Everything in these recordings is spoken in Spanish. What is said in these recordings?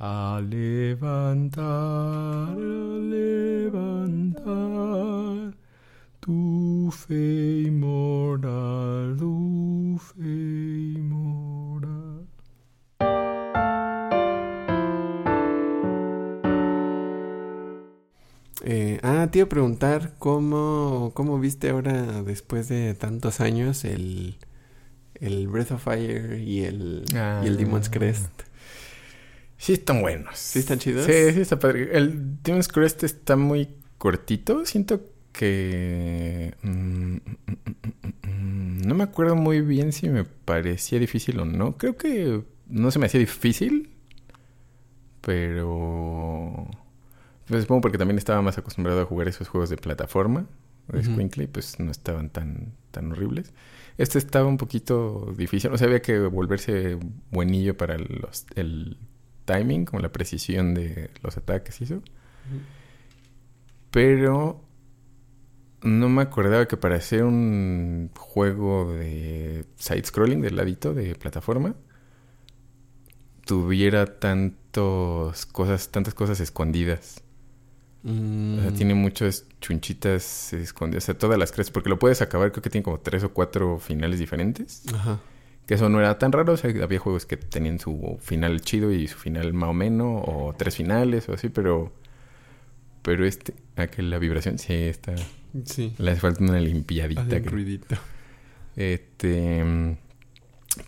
A levantar, a levantar tu fe inmoral, tu fe inmoral. Eh, ah, te iba a preguntar cómo, cómo viste ahora, después de tantos años, el, el Breath of Fire y el, y el Demon's Ah. Crest. Sí están buenos. ¿Sí están chidos? Sí, sí está padre. El Demon's Crest está muy cortito. Siento que... mm, mm, mm, no me acuerdo muy bien si me parecía difícil o no. Creo que no se me hacía difícil. Pero... Pues supongo porque también estaba más acostumbrado a jugar esos juegos de plataforma. De. Squinkly, pues no estaban tan, tan horribles. Este estaba un poquito difícil. O sea, había que volverse buenillo para los, el timing, como la precisión de los ataques y eso. Pero no me acordaba que para hacer un juego de side-scrolling del ladito de plataforma tuviera tantos cosas, tantas cosas escondidas. Mm, O sea, tiene muchas chunchitas escondidas. O sea, todas las crees. Porque lo puedes acabar, creo que tiene como tres o cuatro finales diferentes. Ajá. Que eso no era tan raro. O sea, había juegos que tenían su final chido y su final más o menos. O tres finales o así, pero... Pero este... Ah, que la vibración sí está... Sí. Le hace falta una limpiadita. Un ruidito. Este...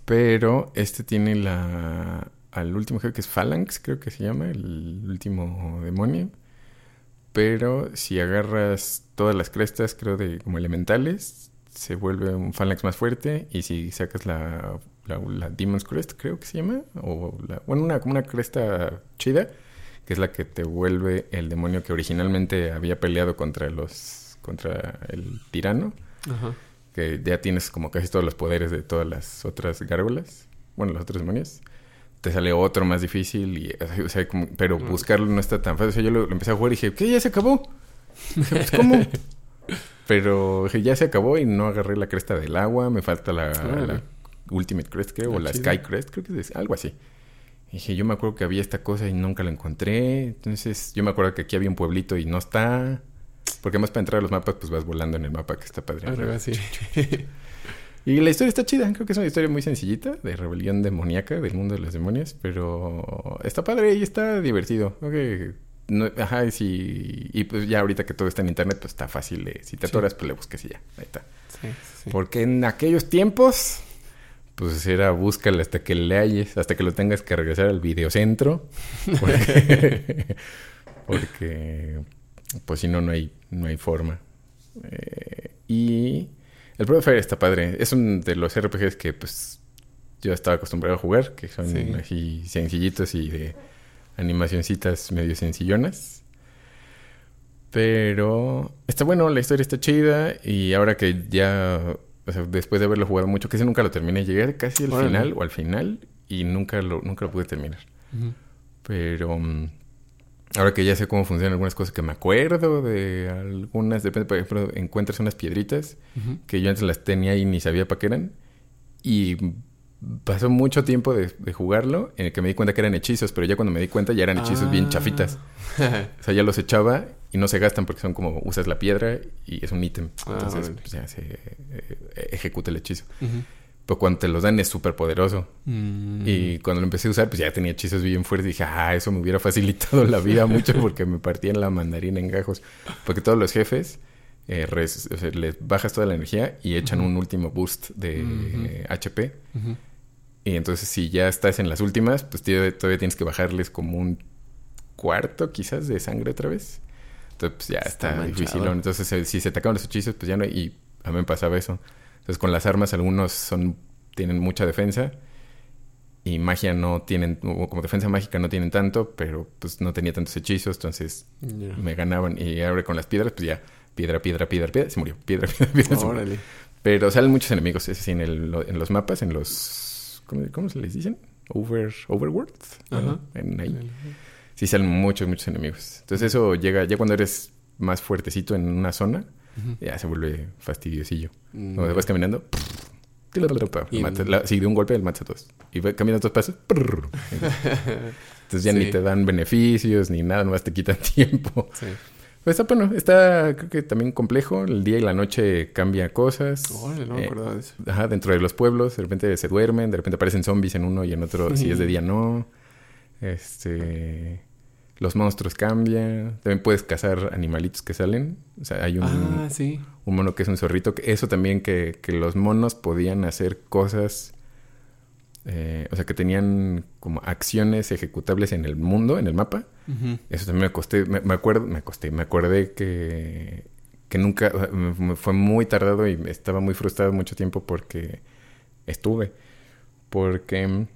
Pero este tiene la... Al último creo que es Phalanx, creo que se llama. El último demonio. Pero si agarras todas las crestas, creo, de como elementales, se vuelve un Phalanx más fuerte. Y si sacas la, la, la Demon's Crest, creo que se llama, o la, bueno, una, como una cresta chida, que es la que te vuelve el demonio que originalmente había peleado contra los contra el tirano, Ajá. que ya tienes como casi todos los poderes de todas las otras gárgolas, bueno, los otros demonios. Te sale otro más difícil, y, o sea, como- pero buscarlo no está tan fácil. O sea, yo lo, lo empecé a jugar y dije, ¿qué? ¿Ya se acabó? Pues, ¿cómo? Pero ya se acabó y no agarré la cresta del agua. Me falta la, la Ultimate Crest, creo, o Ah, la chido. Sky Crest, creo que es algo así. Y dije, yo me acuerdo que había esta cosa y nunca la encontré. Entonces, yo me acuerdo que aquí había un pueblito y no está. Porque además para entrar a los mapas, pues vas volando en el mapa, que está padre. Arriba, sí. Y la historia está chida, creo que es una historia muy sencillita, de rebelión demoníaca del mundo de los demonios, pero está padre y está divertido. Creo que no- ajá, y, si- y pues ya ahorita que todo está en internet, pues está fácil. de- si te Sí. atoras, pues le buscas y ya, ahí está. Sí, sí. Porque en aquellos tiempos, pues era búscalo hasta que le halles, hasta que lo tengas que regresar al videocentro. Porque, porque, pues si no, no hay, no hay forma. Eh, y el Fire está padre. Es un de los RPGs que pues yo estaba acostumbrado a jugar, que son Sí. así sencillitos y de animacioncitas medio sencillonas. Pero está bueno, la historia está chida y ahora que ya, o sea, después de haberlo jugado mucho, que ese nunca lo terminé, llegué casi al Órale. final o al final y nunca lo, nunca lo pude terminar. Ujú. Pero mm, ahora que ya sé cómo funcionan algunas cosas que me acuerdo de algunas, depende, por ejemplo, encuentras unas piedritas Ujú. que yo antes las tenía y ni sabía para qué eran. Y pasó mucho tiempo de, de jugarlo en el que me di cuenta que eran hechizos, pero ya cuando me di cuenta ya eran hechizos bien Ah. chafitas. O sea, ya los echaba y no se gastan porque son como usas la piedra y es un ítem. Ah, Entonces pues, ya se eh, ejecuta el hechizo. Ujú. Pero cuando te los dan es súper poderoso. Mm. Y cuando lo empecé a usar, pues ya tenía hechizos bien fuertes. Dije, ah, eso me hubiera facilitado la vida mucho porque me partían la mandarina en gajos. Porque todos los jefes, eh, res- o sea, les bajas toda la energía y echan un último boost de Ujú. eh, HP. Ujú. Y entonces, si ya estás en las últimas, pues tío, todavía tienes que bajarles como un cuarto, quizás, de sangre otra vez. Entonces, pues ya Está difícil. Entonces, si se te acaban los hechizos, pues ya no. Y a mí me pasaba eso. Entonces, con las armas, algunos son tienen mucha defensa. Y magia no tienen, o como defensa mágica no tienen tanto, pero pues no tenía tantos hechizos, entonces me ganaban. Y ahora con las piedras, pues ya, piedra, piedra, piedra, piedra, se murió. Piedra, piedra, piedra. Órale. Pero salen muchos enemigos, es sí, en, el- en los mapas, en los... ¿Cómo, cómo se les dicen? Over, overworld. Ajá. En ahí. Sí salen muchos, muchos enemigos. Entonces eso llega, ya cuando eres más fuertecito en una zona, Ujú. ya se vuelve fastidiosillo. Mm. Cuando vas caminando, Y... sí, de un golpe el matas a todos. Y caminas dos pasos. Entonces ya ni te dan beneficios ni nada, nomás te quitan tiempo. Sí. Pues está bueno, está creo que también complejo. El día y la noche cambia cosas. Oh, no me eh, acuerdo de eso. Ajá, dentro de los pueblos, de repente se duermen, de repente aparecen zombies en uno y en otro, si es de día no. Este. Los monstruos cambian. También puedes cazar animalitos que salen. O sea, hay un, ah, un mono que es un zorrito. Eso también que, que los monos podían hacer cosas eh, o sea, que tenían como acciones ejecutables en el mundo, en el mapa. Eso también me costé, me, acuerdo, me acosté, me acordé que, que nunca, fue muy tardado y estaba muy frustrado mucho tiempo porque estuve, porque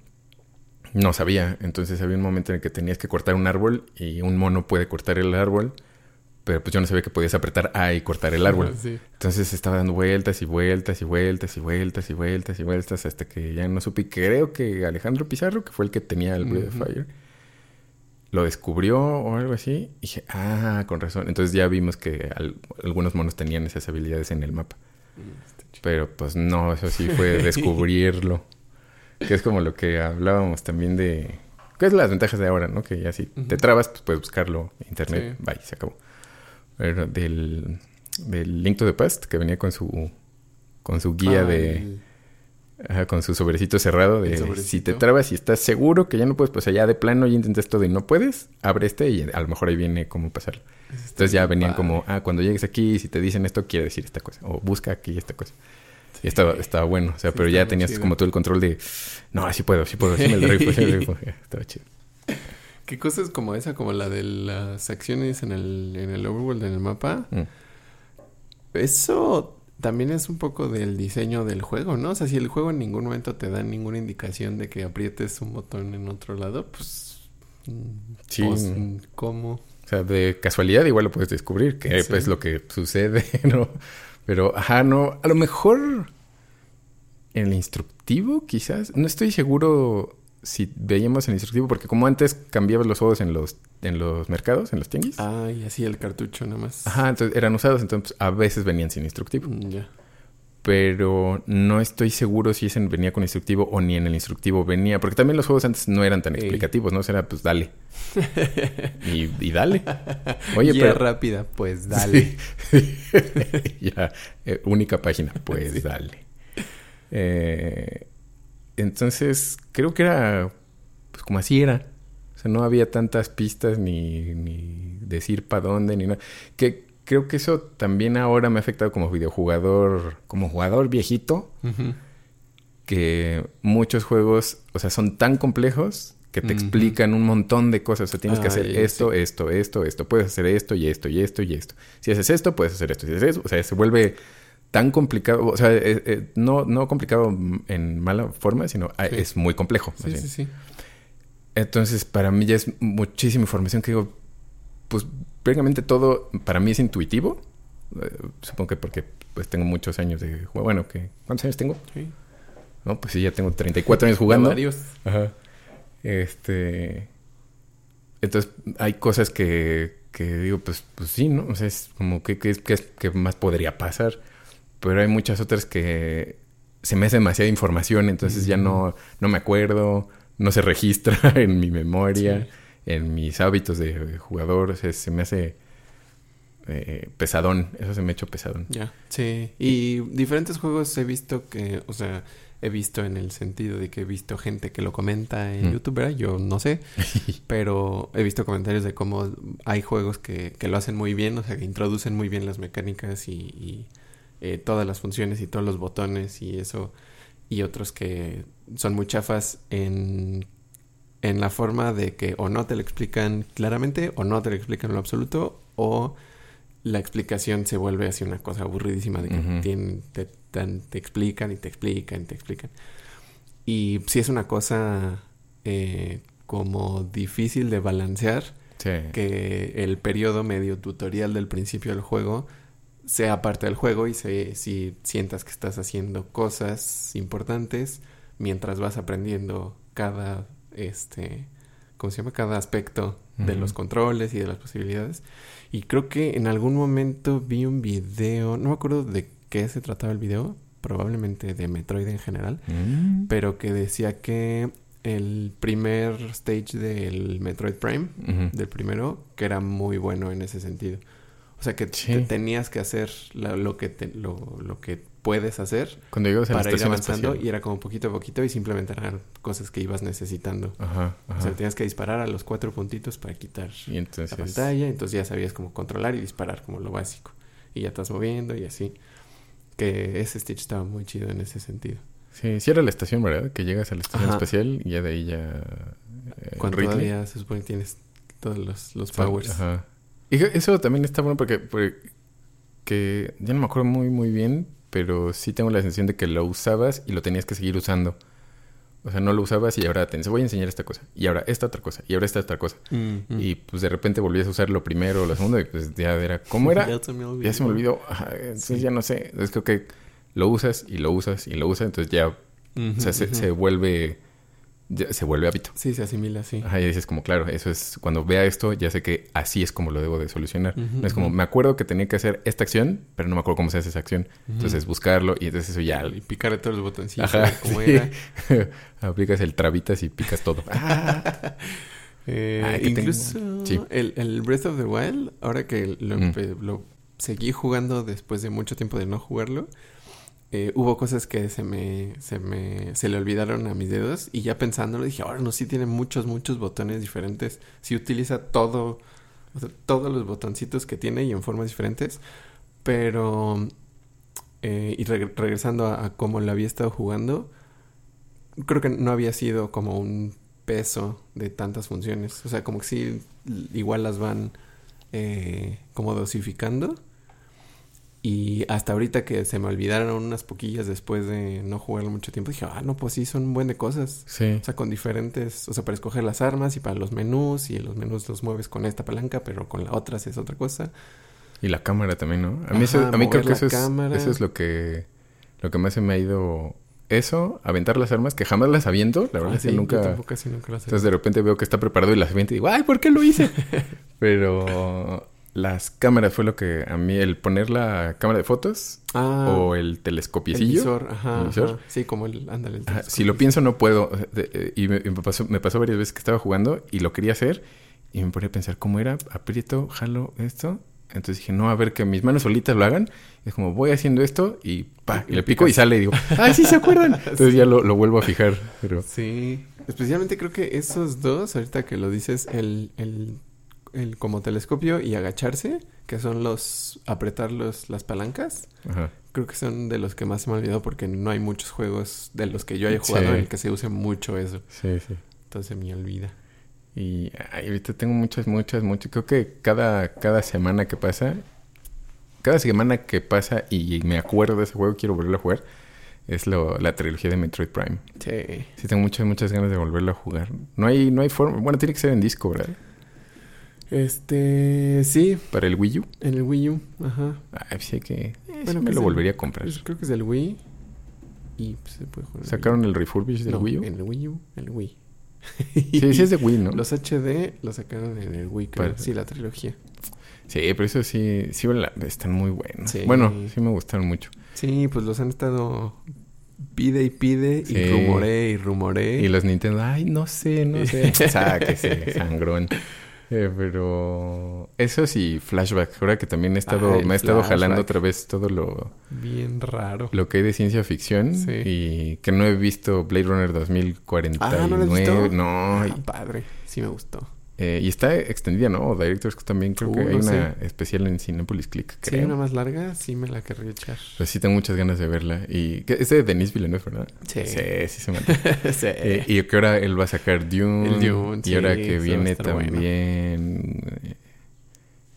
no sabía. Entonces había un momento en el que tenías que cortar un árbol y un mono puede cortar el árbol pero pues yo no sabía que podías apretar A y cortar el árbol. Entonces estaba dando vueltas y vueltas y vueltas y vueltas y vueltas y vueltas hasta que ya no supe. Creo que Alejandro Pizarro, que fue el que tenía el Breath of Fire, lo descubrió o algo así. Y dije, ah, con razón. Entonces ya vimos que algunos monos tenían esas habilidades en el mapa. Mm, pero pues no, eso sí fue descubrirlo. que es como lo que hablábamos también de... ¿Qué es las ventajas de ahora, no? Que ya si te trabas, pues puedes buscarlo en internet. Bye, se acabó del, del Link to the Past, que venía con su, con su guía ah, de... con su sobrecito cerrado de si te trabas y estás seguro que ya no puedes, pues allá de plano ya intentas todo y no puedes, abre este y a lo mejor ahí viene cómo pasarlo. Entonces ya venían como, ah, cuando llegues aquí, si te dicen esto, quiere decir esta cosa. O busca aquí esta cosa. Y estaba, estaba bueno, o sea, pero ya tenías como todo el control de, no, así puedo, sí puedo, sí me rifo, sí me rifo. estaba chido. ¿Qué cosas como esa, como la de las acciones en el, en el overworld, en el mapa? Mm. Eso también es un poco del diseño del juego, ¿no? O sea, si el juego en ningún momento te da ninguna indicación de que aprietes un botón en otro lado, pues... Sí. Pues, ¿Cómo? O sea, de casualidad igual lo puedes descubrir, que es lo que sucede, ¿no? Pero, ajá, no, a lo mejor en el instructivo quizás, no estoy seguro si veíamos el instructivo, porque como antes cambiabas los juegos en los, en los mercados, en los tianguis. Ah, y así el cartucho nada más. Ajá, entonces eran usados, entonces a veces venían sin instructivo. Mm, ya. Pero no estoy seguro si ese venía con instructivo o ni en el instructivo venía, porque también los juegos antes no eran tan explicativos, ¿no? O sea, era pues dale. y, dale. Oye, pero... rápida, pues dale. ya, eh, única página, pues dale. Eh, entonces, creo que era, pues como así era. O sea, no había tantas pistas ni, ni decir para dónde, ni nada. Que creo que eso también ahora me ha afectado como videojugador, como jugador viejito, que muchos juegos, o sea, son tan complejos que te explican un montón de cosas. O sea, tienes que hacer esto, esto, esto, esto. Puedes hacer esto y esto y esto y esto. Si haces esto, puedes hacer esto. Si haces eso, o sea, se vuelve tan complicado, o sea, eh, eh, no, no complicado en mala forma, sino ah, es muy complejo. Sí, sí, sí. Entonces, para mí ya es muchísima información que digo, pues prácticamente todo para mí es intuitivo. Eh, supongo que porque pues tengo muchos años de juego. Bueno, que ¿cuántos años tengo? Sí. No, pues sí, ya tengo 34 años jugando. Varios. Ajá. Este... Entonces, hay cosas que, que digo, pues, pues sí, ¿no? O sea, es como que, que, que más podría pasar pero hay muchas otras que se me hace demasiada información, entonces ya no, no me acuerdo, no se registra en mi memoria, en mis hábitos de jugador, o sea, se me hace eh, pesadón, eso se me ha hecho pesadón. Ya, sí, y diferentes juegos he visto que, o sea, he visto en el sentido de que he visto gente que lo comenta en YouTube, ¿verdad? Yo no sé, pero he visto comentarios de cómo hay juegos que, que lo hacen muy bien, o sea, que introducen muy bien las mecánicas y eh, todas las funciones y todos los botones y eso, y otros que son muy chafas en, en la forma de que o no te lo explican claramente o no te lo explican en lo absoluto o la explicación se vuelve así una cosa aburridísima de que te, te, explican y te explican y te explican. Y si es una cosa eh, como difícil de balancear, que el periodo medio tutorial del principio del juego sea parte del juego y si sientas que estás haciendo cosas importantes mientras vas aprendiendo cada este ¿cómo se llama? cada aspecto de los controles y de las posibilidades. Y creo que en algún momento vi un video, no me acuerdo de qué se trataba el video, probablemente de Metroid en general, Mm. pero que decía que el primer stage del Metroid Prime, del primero, que era muy bueno en ese sentido. O sea, que Sí. te- tenías que hacer la- lo, que te- lo, lo que puedes hacer Cuando llegas para ir avanzando espacial. y era como poquito a poquito y simplemente eran cosas que ibas necesitando. Ajá, O sea, tenías que disparar a los cuatro puntitos para quitar y entonces... la pantalla, entonces ya sabías cómo controlar y disparar como lo básico. Y ya estás moviendo y así. Que ese Stitch estaba muy chido en ese sentido. Sí, sí era la estación, ¿verdad? Que llegas a la estación Ajá. espacial y ya de ahí ya... eh, Cuando todavía se supone que tienes todos los, los powers. Ajá. Y eso también está bueno porque, porque que ya no me acuerdo muy muy bien, pero sí tengo la sensación de que lo usabas y lo tenías que seguir usando. O sea, no lo usabas y ahora te voy a enseñar esta cosa. Y ahora esta otra cosa. Y ahora esta otra cosa. Mm, mm. Y pues de repente volvías a usar lo primero o lo segundo y pues ya era... ¿Cómo era? Ya se me olvidó. Ya se me olvidó. Ajá, entonces Sí. ya no sé. Es creo que lo usas y lo usas y lo usas. Entonces ya Ujú, o sea, se, se vuelve... ya se vuelve hábito. Sí, se asimila así. Ajá, y dices como, claro, eso es... Cuando vea esto, ya sé que así es como lo debo de solucionar. No es como, me acuerdo que tenía que hacer esta acción, pero no me acuerdo cómo se hace esa acción. Entonces buscarlo y entonces eso ya... Y picarle todos los botoncitos. Ajá, como sí. era. Aplicas el trabitas y picas todo. Ah, Eh, Ah, incluso sí. el, el Breath of the Wild, ahora que lo, Mm. lo seguí jugando después de mucho tiempo de no jugarlo, eh, hubo cosas que se me, se me se le olvidaron a mis dedos y ya pensándolo dije, ahora no, sí tiene muchos, muchos botones diferentes. Sí utiliza todo, o sea, todos los botoncitos que tiene y en formas diferentes, pero... eh, y reg- regresando a, a cómo lo había estado jugando, creo que no había sido como un peso de tantas funciones. O sea, como que sí, igual las van eh, como dosificando. Y hasta ahorita que se me olvidaron unas poquillas después de no jugarlo mucho tiempo, dije, ah, no, pues sí, son un buen de cosas. sí. O sea, con diferentes, o sea, para escoger las armas y para los menús, y los menús los mueves con esta palanca, pero con la otra es otra cosa. Y la cámara también, ¿no? A mí, eso- a mí creo que eso la es, cámara. eso es lo que... Lo que más se me ha ido... Eso, aventar las armas, que jamás las aviento. La verdad Ah, es que sí, nunca... yo tampoco casi nunca lo sé. Entonces de repente veo que está preparado y las aviento y digo, ¡ay, ¿por qué lo hice? Pero las cámaras fue lo que a mí, el poner la cámara de fotos ah, o el el telescopiecillo. visor, ajá, el visor. ajá. Sí, como el, ándale. el Ajá, telescopio. si lo pienso no puedo. Eh, Y me, pasó, me pasó varias veces que estaba jugando y lo quería hacer y me ponía a pensar, ¿cómo era? Aprieto, jalo esto. Entonces dije, no, a ver, que mis manos solitas lo hagan. Es como, voy haciendo esto y pa, y Y le pico y sale y digo, ¡ay, sí se acuerdan! Entonces ya lo, lo vuelvo a fijar. Pero Sí, especialmente creo que esos dos, ahorita que lo dices, el, el, el como telescopio y agacharse, que son los apretar los, las palancas, ajá. creo que son de los que más se me ha olvidado porque no hay muchos juegos de los que yo haya jugado Sí. en el que se use mucho eso. Sí, sí. Entonces me olvida. Y ahorita tengo muchas, muchas, muchas. Creo que cada, cada semana que pasa, cada semana que pasa y me acuerdo de ese juego, quiero volverlo a jugar, es lo, la trilogía de Metroid Prime. Sí. Sí, tengo muchas, muchas ganas de volverlo a jugar. No hay, no hay forma. Bueno, tiene que ser en disco, ¿verdad? Este, sí, Para el Wii U. en el Wii U, ajá. Ay, sí que. eh, sí Bueno, me lo volvería a el- comprar. creo que es del Wii. Y pues, se puede jugar. el ¿Sacaron Wii el refurbish del No, Wii U? En el Wii U, el Wii. Sí, sí es de Wii, ¿no? Los HD los sacaron en el Wii, creo. Para- Sí, la trilogía. Sí, pero eso sí, sí están muy buenos. Sí. Bueno, sí me gustaron mucho. Sí, pues los han estado pide y pide Sí. y rumoré y rumoré. Y los Nintendo, ay, no sé, no sé. Sáquese, sangrón. Eh, pero eso sí, flashback. Ahora que también he estado, Ah, me he estado jalando otra vez todo lo, Bien raro. lo que hay de ciencia ficción Sí. y que no he visto Blade Runner 2049. Ah, ¿no lo has visto? No, Ah, padre. Sí me gustó. Eh, y está extendida, ¿no? Directors también creo Uh, que hay una especial en Cinepolis Click, creo. hay una más larga, sí me la querría echar. Pues sí tengo muchas ganas de verla. Y es de Denis Villeneuve, ¿verdad? Sí. Sí, sí se me antoja. sí. Eh, y que ahora él va a sacar Dune. El Dune, y sí, ahora que viene bueno. también.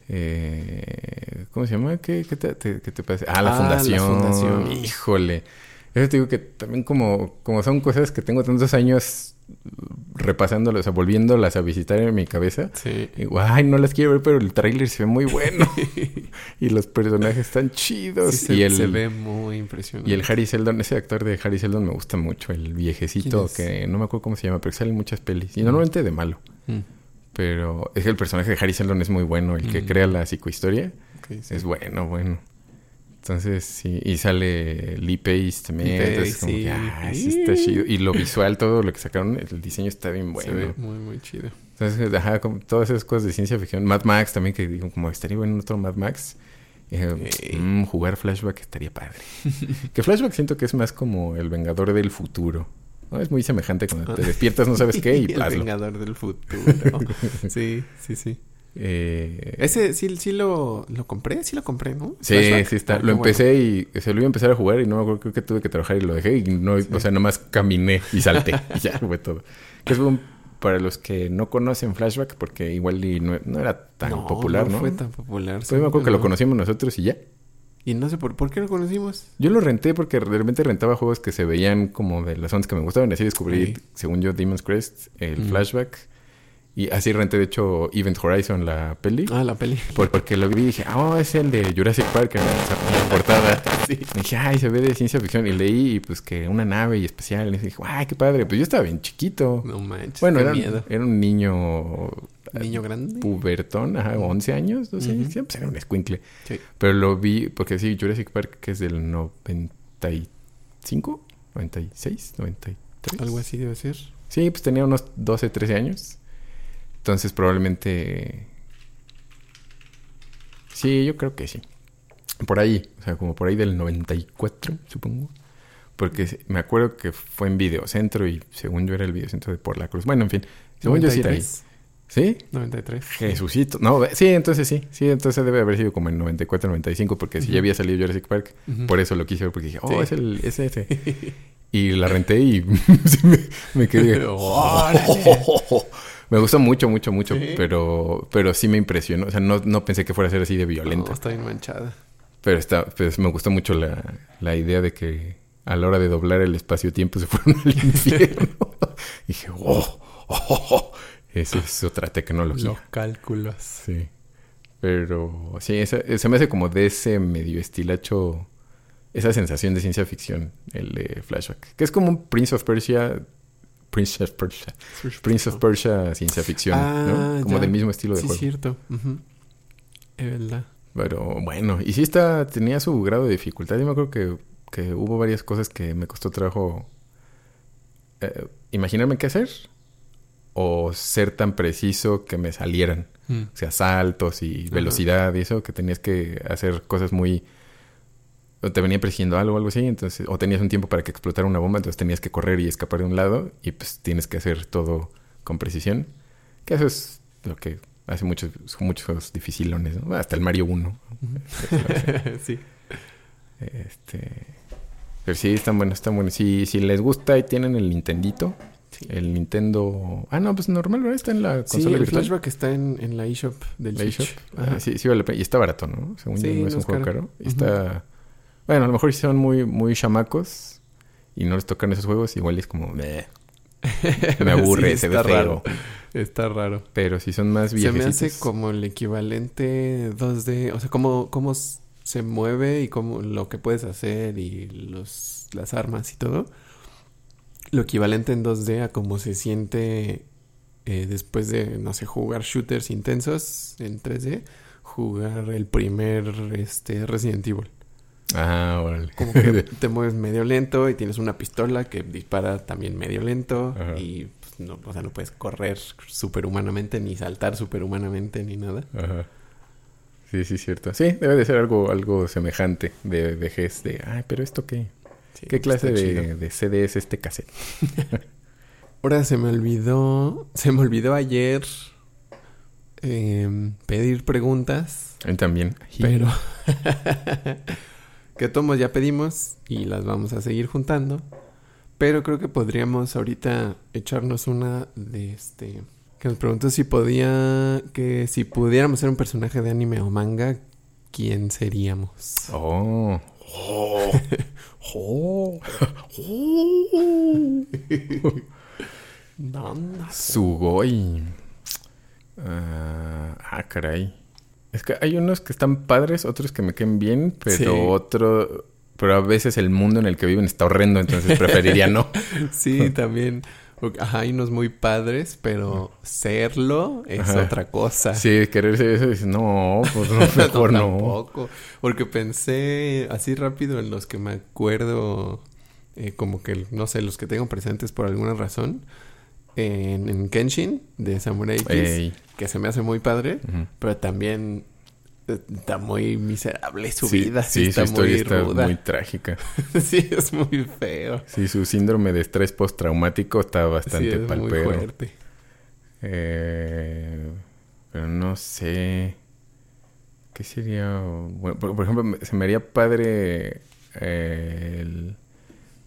eh, ¿Cómo se llama? ¿Qué, qué te, te- qué te parece? Ah, la Ah, la fundación. Fundación. Híjole. Eso te digo que también como, como son cosas que tengo tantos años repasándolas, o sea, volviéndolas a visitar en mi cabeza. Sí. Digo, ay, no las quiero ver, pero el tráiler se ve muy bueno. y los personajes están chidos. Sí, se, y el, se ve muy impresionante. y el Harry Seldon, ese actor de Harry Seldon me gusta mucho, el viejecito que no me acuerdo cómo se llama, pero que sale en muchas pelis. Y normalmente de malo. Mm, Pero es que el personaje de Harry Seldon es muy bueno, el que Mm. crea la psicohistoria sí. es bueno, bueno. Entonces, sí, y sale Lee Pace también. Lee entonces, que, ah, sí está chido. Y lo visual, todo lo que sacaron, el diseño está bien Se ve bueno. muy, muy chido. Entonces, ajá, como todas esas cosas de ciencia ficción. Mad Max también, que digo, como estaría bueno otro Mad Max. Y dije, Ey. "Mm, jugar Flashback estaría padre. que Flashback siento que es más como el Vengador del futuro. ¿no? Es muy semejante cuando te despiertas, no sabes qué, y el hazlo. vengador del futuro. sí, sí, sí. Eh, Ese sí, sí lo, lo compré, sí lo compré, ¿no? Sí, Flashback. sí está. Ah, Lo empecé y se lo iba a empezar a jugar y no me acuerdo, creo que tuve que trabajar y lo dejé y no, Sí. o sea, nomás caminé y salté y ya fue todo. Que es un, para los que no conocen Flashback, porque igual y no, no era tan No, popular, ¿no? fue tan popular. Pues me acuerdo que lo conocimos nosotros y ya. Y no sé por, por qué lo conocimos. Yo lo renté porque realmente rentaba juegos que se veían como de las ondas que me gustaban. Así descubrí, Sí. según yo, Demon's Crest, el Mm. Flashback. Y así renté, de hecho, Event Horizon, la peli. Ah, la peli. Por- porque lo vi y dije, oh, es el de Jurassic Park en la, en la portada. Sí. Y dije, ay, se ve de ciencia ficción. Y leí, y pues que una nave y especial. Y dije, ay, qué padre. Pues yo estaba bien chiquito. No manches. bueno, qué era, miedo. era un niño Niño grande. pubertón, ajá, 11 años, no sé. Ujú. sí, pues era un escuincle. Sí. Pero lo vi, porque sí, Jurassic Park, que es del 95, 96, 93. Algo así debe ser. Sí, pues tenía unos 12, 13 años. Entonces probablemente... Sí, yo creo que sí. Por ahí, o sea, como por ahí del 94, supongo. Porque me acuerdo que fue en Videocentro y según yo era el Videocentro de Por la Cruz. Bueno, en fin. Según yo sí era ahí. 93. ¿Sí? 93. Jesucito. No, sí, entonces sí. Sí, entonces debe haber sido como en 94, 95, porque si ya había salido Jurassic Park, por eso lo quise ver, porque dije, oh, Sí. es el, es ese. Y la renté y me, me quedé. Órale. Me gustó mucho, mucho, mucho, Sí. pero, pero sí me impresionó. O sea, no, no pensé que fuera a ser así de No, violenta. está bien manchada. Pero está, pues me gustó mucho la, la idea de que a la hora de doblar el espacio-tiempo se fueron al infierno. dije, oh, oh, oh, eso es otra tecnología. Los cálculos. Sí. Pero sí, esa- se me hace como de ese medio estilacho, esa sensación de ciencia ficción, el de Flashback. Que es como un Prince of Persia, Prince of Persia, Prince of Persia ciencia ficción, Ah, ¿no? Como ya. del mismo estilo de Sí, juego. cierto. Ujú. Es verdad. Pero bueno, y sí está, tenía su grado de dificultad. Yo me acuerdo que, que hubo varias cosas que me costó trabajo eh, imaginarme qué hacer o ser tan preciso que me salieran. Mm. O sea, saltos y velocidad y eso, que tenías que hacer cosas muy... O te venía persiguiendo algo o algo así, entonces... O tenías un tiempo para que explotara una bomba, entonces tenías que correr y escapar de un lado y pues tienes que hacer todo con precisión. Que eso es lo que hace muchos, muchos dificilones, ¿no? Hasta el Mario 1. sí. Este... Pero sí, están buenos, están buenos. Si, si les gusta y tienen el Nintendito, Sí. el Nintendo... Ah, no, pues normal, ¿verdad? Está en la Sí, consola el virtual. flashback está en, en la eShop del La eShop. Ah, sí, sí vale. Y está barato, ¿no? Según Sí, yo, no es no un es juego caro. caro. Y está... Bueno, a lo mejor si son muy, muy chamacos y no les tocan esos juegos, igual es como... "Meh". Me aburre, Sí, se ve feo. raro. Está raro. Pero si son más Se me viejecitos... hace como el equivalente 2D, o sea, cómo, cómo se mueve y cómo lo que puedes hacer y los, las armas y todo. Lo equivalente en 2D a cómo se siente eh, después de, no sé, jugar shooters intensos en 3D, jugar el primer este, Resident Evil. Ah, órale. Como que te mueves medio lento y tienes una pistola que dispara también medio lento Ajá. y pues, no, o sea, no puedes correr superhumanamente ni saltar superhumanamente ni nada. Ajá. Sí, sí, cierto. Sí, debe de ser algo, algo semejante de vejez. De, ay, pero ¿esto qué? Sí, ¿Qué clase de, de CD es este cassette? Ahora se me olvidó, se me olvidó ayer em, pedir preguntas, A mí también. pero que tomos ya pedimos y las vamos a seguir juntando. Pero creo que podríamos ahorita echarnos una de este que nos preguntó si podía que si pudiéramos ser un personaje de anime o manga, ¿quién seríamos? Oh. Oh. Oh. No. Sugoi. Ah, ah, caray. Es que hay unos que están padres, otros que me queden bien, pero Sí. otro... Pero a veces el mundo en el que viven está horrendo, entonces preferiría no. Sí, también. Ajá, hay unos muy padres, pero serlo es Ajá. otra cosa. Sí, querer ser eso, dices, no, pues no, mejor no. Tampoco. Porque pensé así rápido en los que me acuerdo, eh, como que, no sé, los que tengo presentes por alguna razón. En, en Kenshin, de Samurai X, Ey. que se me hace muy padre, pero también eh, está muy miserable su Sí, vida. Sí, sí, está su historia muy está ruda. muy trágica. sí, es muy feo. Sí, su síndrome de estrés postraumático está Sí, bastante es muy fuerte. Eh, pero no sé. ¿Qué sería? Bueno, por, por ejemplo, se me haría padre eh, el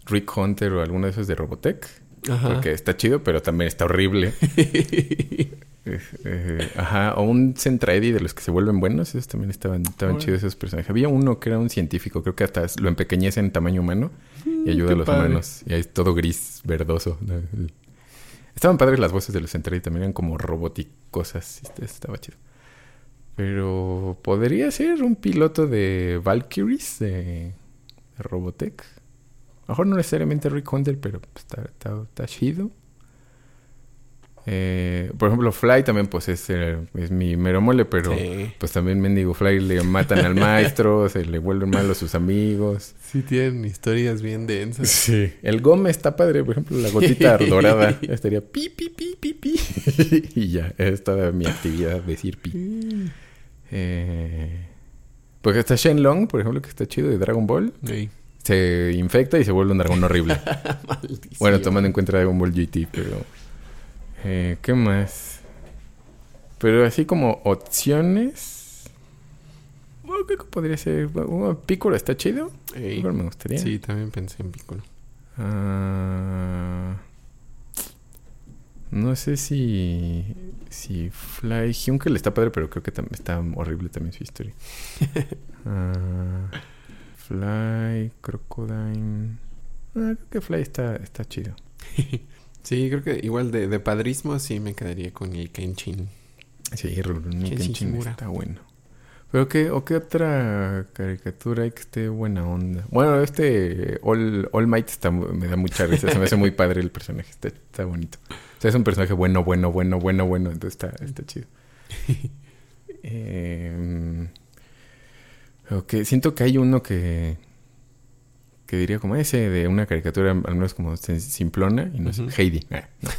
Rick Hunter o alguno de esos de Robotech. Ajá. Porque está chido, pero también está horrible. Eh, eh, ajá, o un Centraedi de los que se vuelven buenos. Esos también estaban, estaban chidos esos personajes. Había uno que era un científico, creo que hasta lo empequeñece en tamaño humano y ayuda Mm, qué a los padre. humanos. Y ahí es todo gris, verdoso. Estaban padres las voces de los Centraedi, también eran como robóticosas. Este- Estaba chido. Pero podría ser un piloto de Valkyries de Robotech. Mejor no necesariamente Rick Hunter, pero está, está, está chido. Eh, por ejemplo, Fly también, pues es, eh, es mi mero mole, pero Sí. pues también Mendigo Fly le matan al maestro, se le vuelven malos sus amigos. Sí, tienen historias bien densas. Sí. El Gome está padre, por ejemplo, la gotita dorada estaría pi, pi, pi, pi, pi. y ya, es toda mi actividad decir pi. Eh, porque está Shenlong, por ejemplo, que está chido de Dragon Ball. Sí. Se infecta y se vuelve un dragón horrible. Bueno, tomando en cuenta Dragon Ball GT, pero... Eh, ¿Qué más? Pero así como opciones... Bueno, creo que podría ser... Bueno, Piccolo está chido. Ey. Piccolo me gustaría. Sí, también pensé en Piccolo. Ah, no sé si... Si Fly... Hyunkel está padre, pero creo que está horrible también su historia. Ah, Fly... Crocodile... Ah, creo que Fly está, está chido. Sí, creo que igual de, de padrismo sí me quedaría con el Kenshin. Sí, Rurouni Kenshin está bueno. Pero qué, o qué otra caricatura hay que esté buena onda. Bueno, este All, All Might está, me da mucha risa, se me hace muy padre el personaje, está, está bonito. O sea, es un personaje bueno, bueno, bueno, bueno, bueno, entonces está, está chido. eh, que siento que hay uno que que diría como ese de una caricatura al menos como simplona y no es Ujú. Heidi. Ah, no.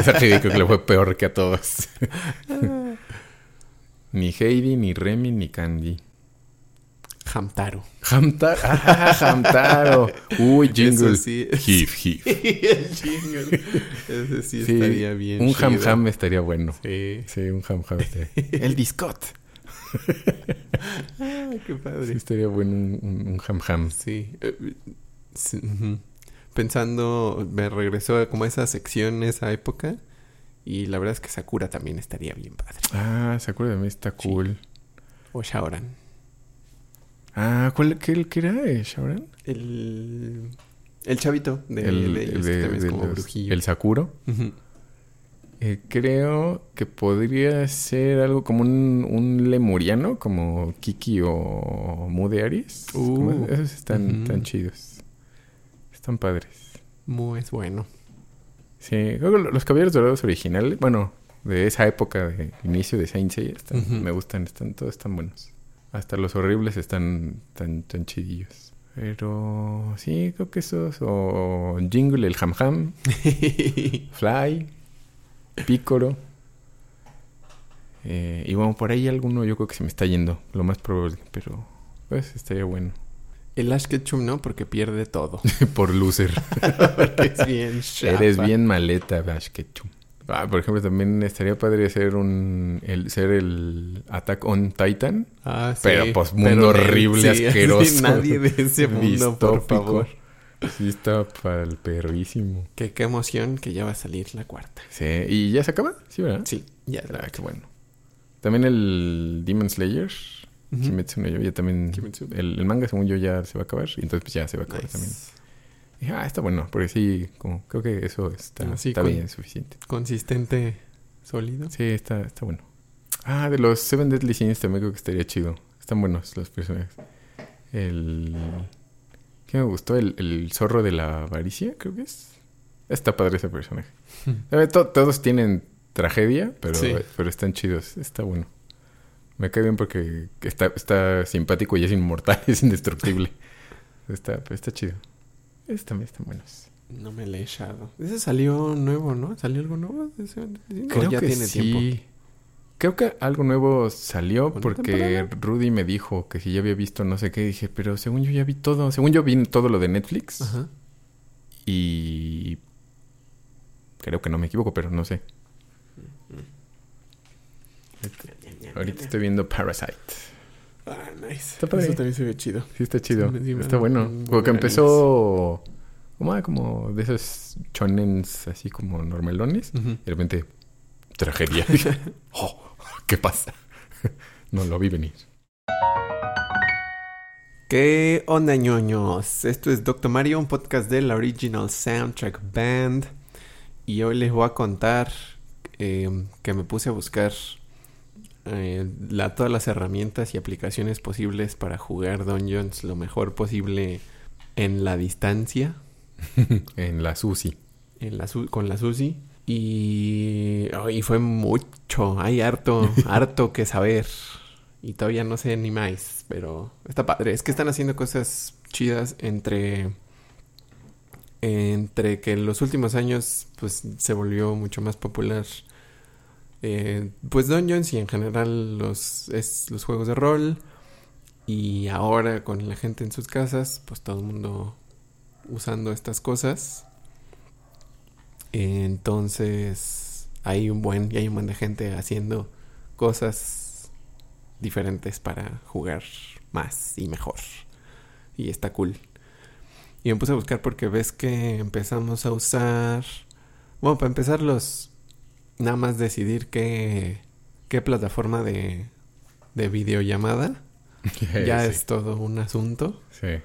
Esa Heidi creo que le fue peor que a todos. Ni Heidi, ni Remy, ni Candy. Hamtaro. Hamtaro. ¡Ah, Hamtaro! Uy, jingle. Sí. Hif, hif. el jingle. Ese sí, Sí, estaría bien. un ham ham estaría bueno. Sí. Sí, un ham ham estaría. El discot. Ah, qué Sí, padre. estaría bueno un, un, un ham ham. Sí. Eh, sí, ujú. Pensando, me regresó a como esa sección, esa época. Y la verdad es que Sakura también estaría bien padre. Ah, Sakura mí está Sí. cool. O Shaoran. Ah, ¿cuál qué, qué era? eh, ¿Shaoran? El, el chavito de, el, de ellos, que de- también es de como los- brujillo. el Sakuro. Ujú. Eh, creo que podría ser algo como un, un lemuriano, como Kiki o Mude Aries. Uh, esos están, están chidos. Están padres. Muy es bueno. Sí, creo que lo- los Caballeros Dorados originales, bueno, de esa época de inicio de Saint Seiya, están- Ujú. me gustan, están todos están buenos. Hasta los horribles están tan, tan chidillos. Pero sí, creo que esos, o Jingle, el Ham Ham, Fly, Pícoro. Eh, y bueno, por ahí alguno yo creo que se me está yendo, lo más probable, pero pues estaría bueno. el Ash Ketchum no, porque pierde todo. por loser. porque es bien chapa. Eres bien maleta, Bash Ketchum. Ah, por ejemplo, también estaría padre ser un el, ser el Attack on Titan. Ah, sí. Pero, pues, mundo horrible, sí, asqueroso. sí, nadie de ese mundo, por distópico. favor. Sí, está para el perrísimo. Qué, qué emoción que ya va a salir la cuarta. Sí, ¿y ya se acaba? Sí, ¿verdad? Sí, ya. Ah, qué bueno. También el Demon Slayer, Ujú. Kimetsu no Yaiba, también Kimetsu. el, el manga según yo ya se va a acabar y entonces pues ya se va a acabar Nice. también. Y, ah, está bueno, porque sí, como creo que eso está, Ah, sí, está bien, suficiente. Consistente, sólido. Sí, está, está bueno. Ah, de los Seven Deadly Sins también creo que estaría chido. Están buenos los personajes. El... ¿Qué me gustó? El, el zorro de la avaricia, creo que es. Está padre ese personaje. To- todos tienen tragedia, pero, Sí. pero están chidos. Está bueno. Me cae bien porque está, está simpático y es inmortal, es indestructible. está, está chido. Esos también están buenos. No me le he echado. Ese salió nuevo, ¿no? ¿Salió algo nuevo? de ese- ¿O Creo ya que tiene sí. tiempo. Creo que algo nuevo salió ¿Una porque temporada? Rudy me dijo que si ya había visto no sé qué. Dije, pero según yo ya vi todo. Según yo vi todo lo de Netflix. Ajá. Y creo que no me equivoco, pero no sé. Ahorita estoy viendo Parasite. Ah, nice. Está padre. Eso también se ve chido. Sí, está chido. Sí, está bueno. Porque buenas empezó como, ah, como de esos chonens así como normalones. Y de repente, tragedia. Dije, oh, ¿qué pasa? no lo vi venir. ¿Qué onda, ñoños? Esto es Doctor Mario, un podcast de la Original Soundtrack Band. Y hoy les voy a contar eh, que me puse a buscar eh, la- todas las herramientas y aplicaciones posibles para jugar Dungeons lo mejor posible en la distancia, en la Susi. en la con la Susi. Y, oh, y fue mucho, hay harto, harto que saber. Y todavía no sé ni más, pero está padre. Es que están haciendo cosas chidas entre... Entre que en los últimos años pues se volvió mucho más popular eh, pues Dungeons y en general los, es, los juegos de rol. Y ahora con la gente en sus casas, pues todo el mundo usando estas cosas. Entonces hay un buen, y hay un buen de gente haciendo cosas diferentes para jugar más y mejor. Y está cool. Y me puse a buscar porque ves que empezamos a usar. Bueno, para empezar, los. Nada más decidir qué, qué plataforma de, de videollamada. ya Sí, es todo un asunto. Sí.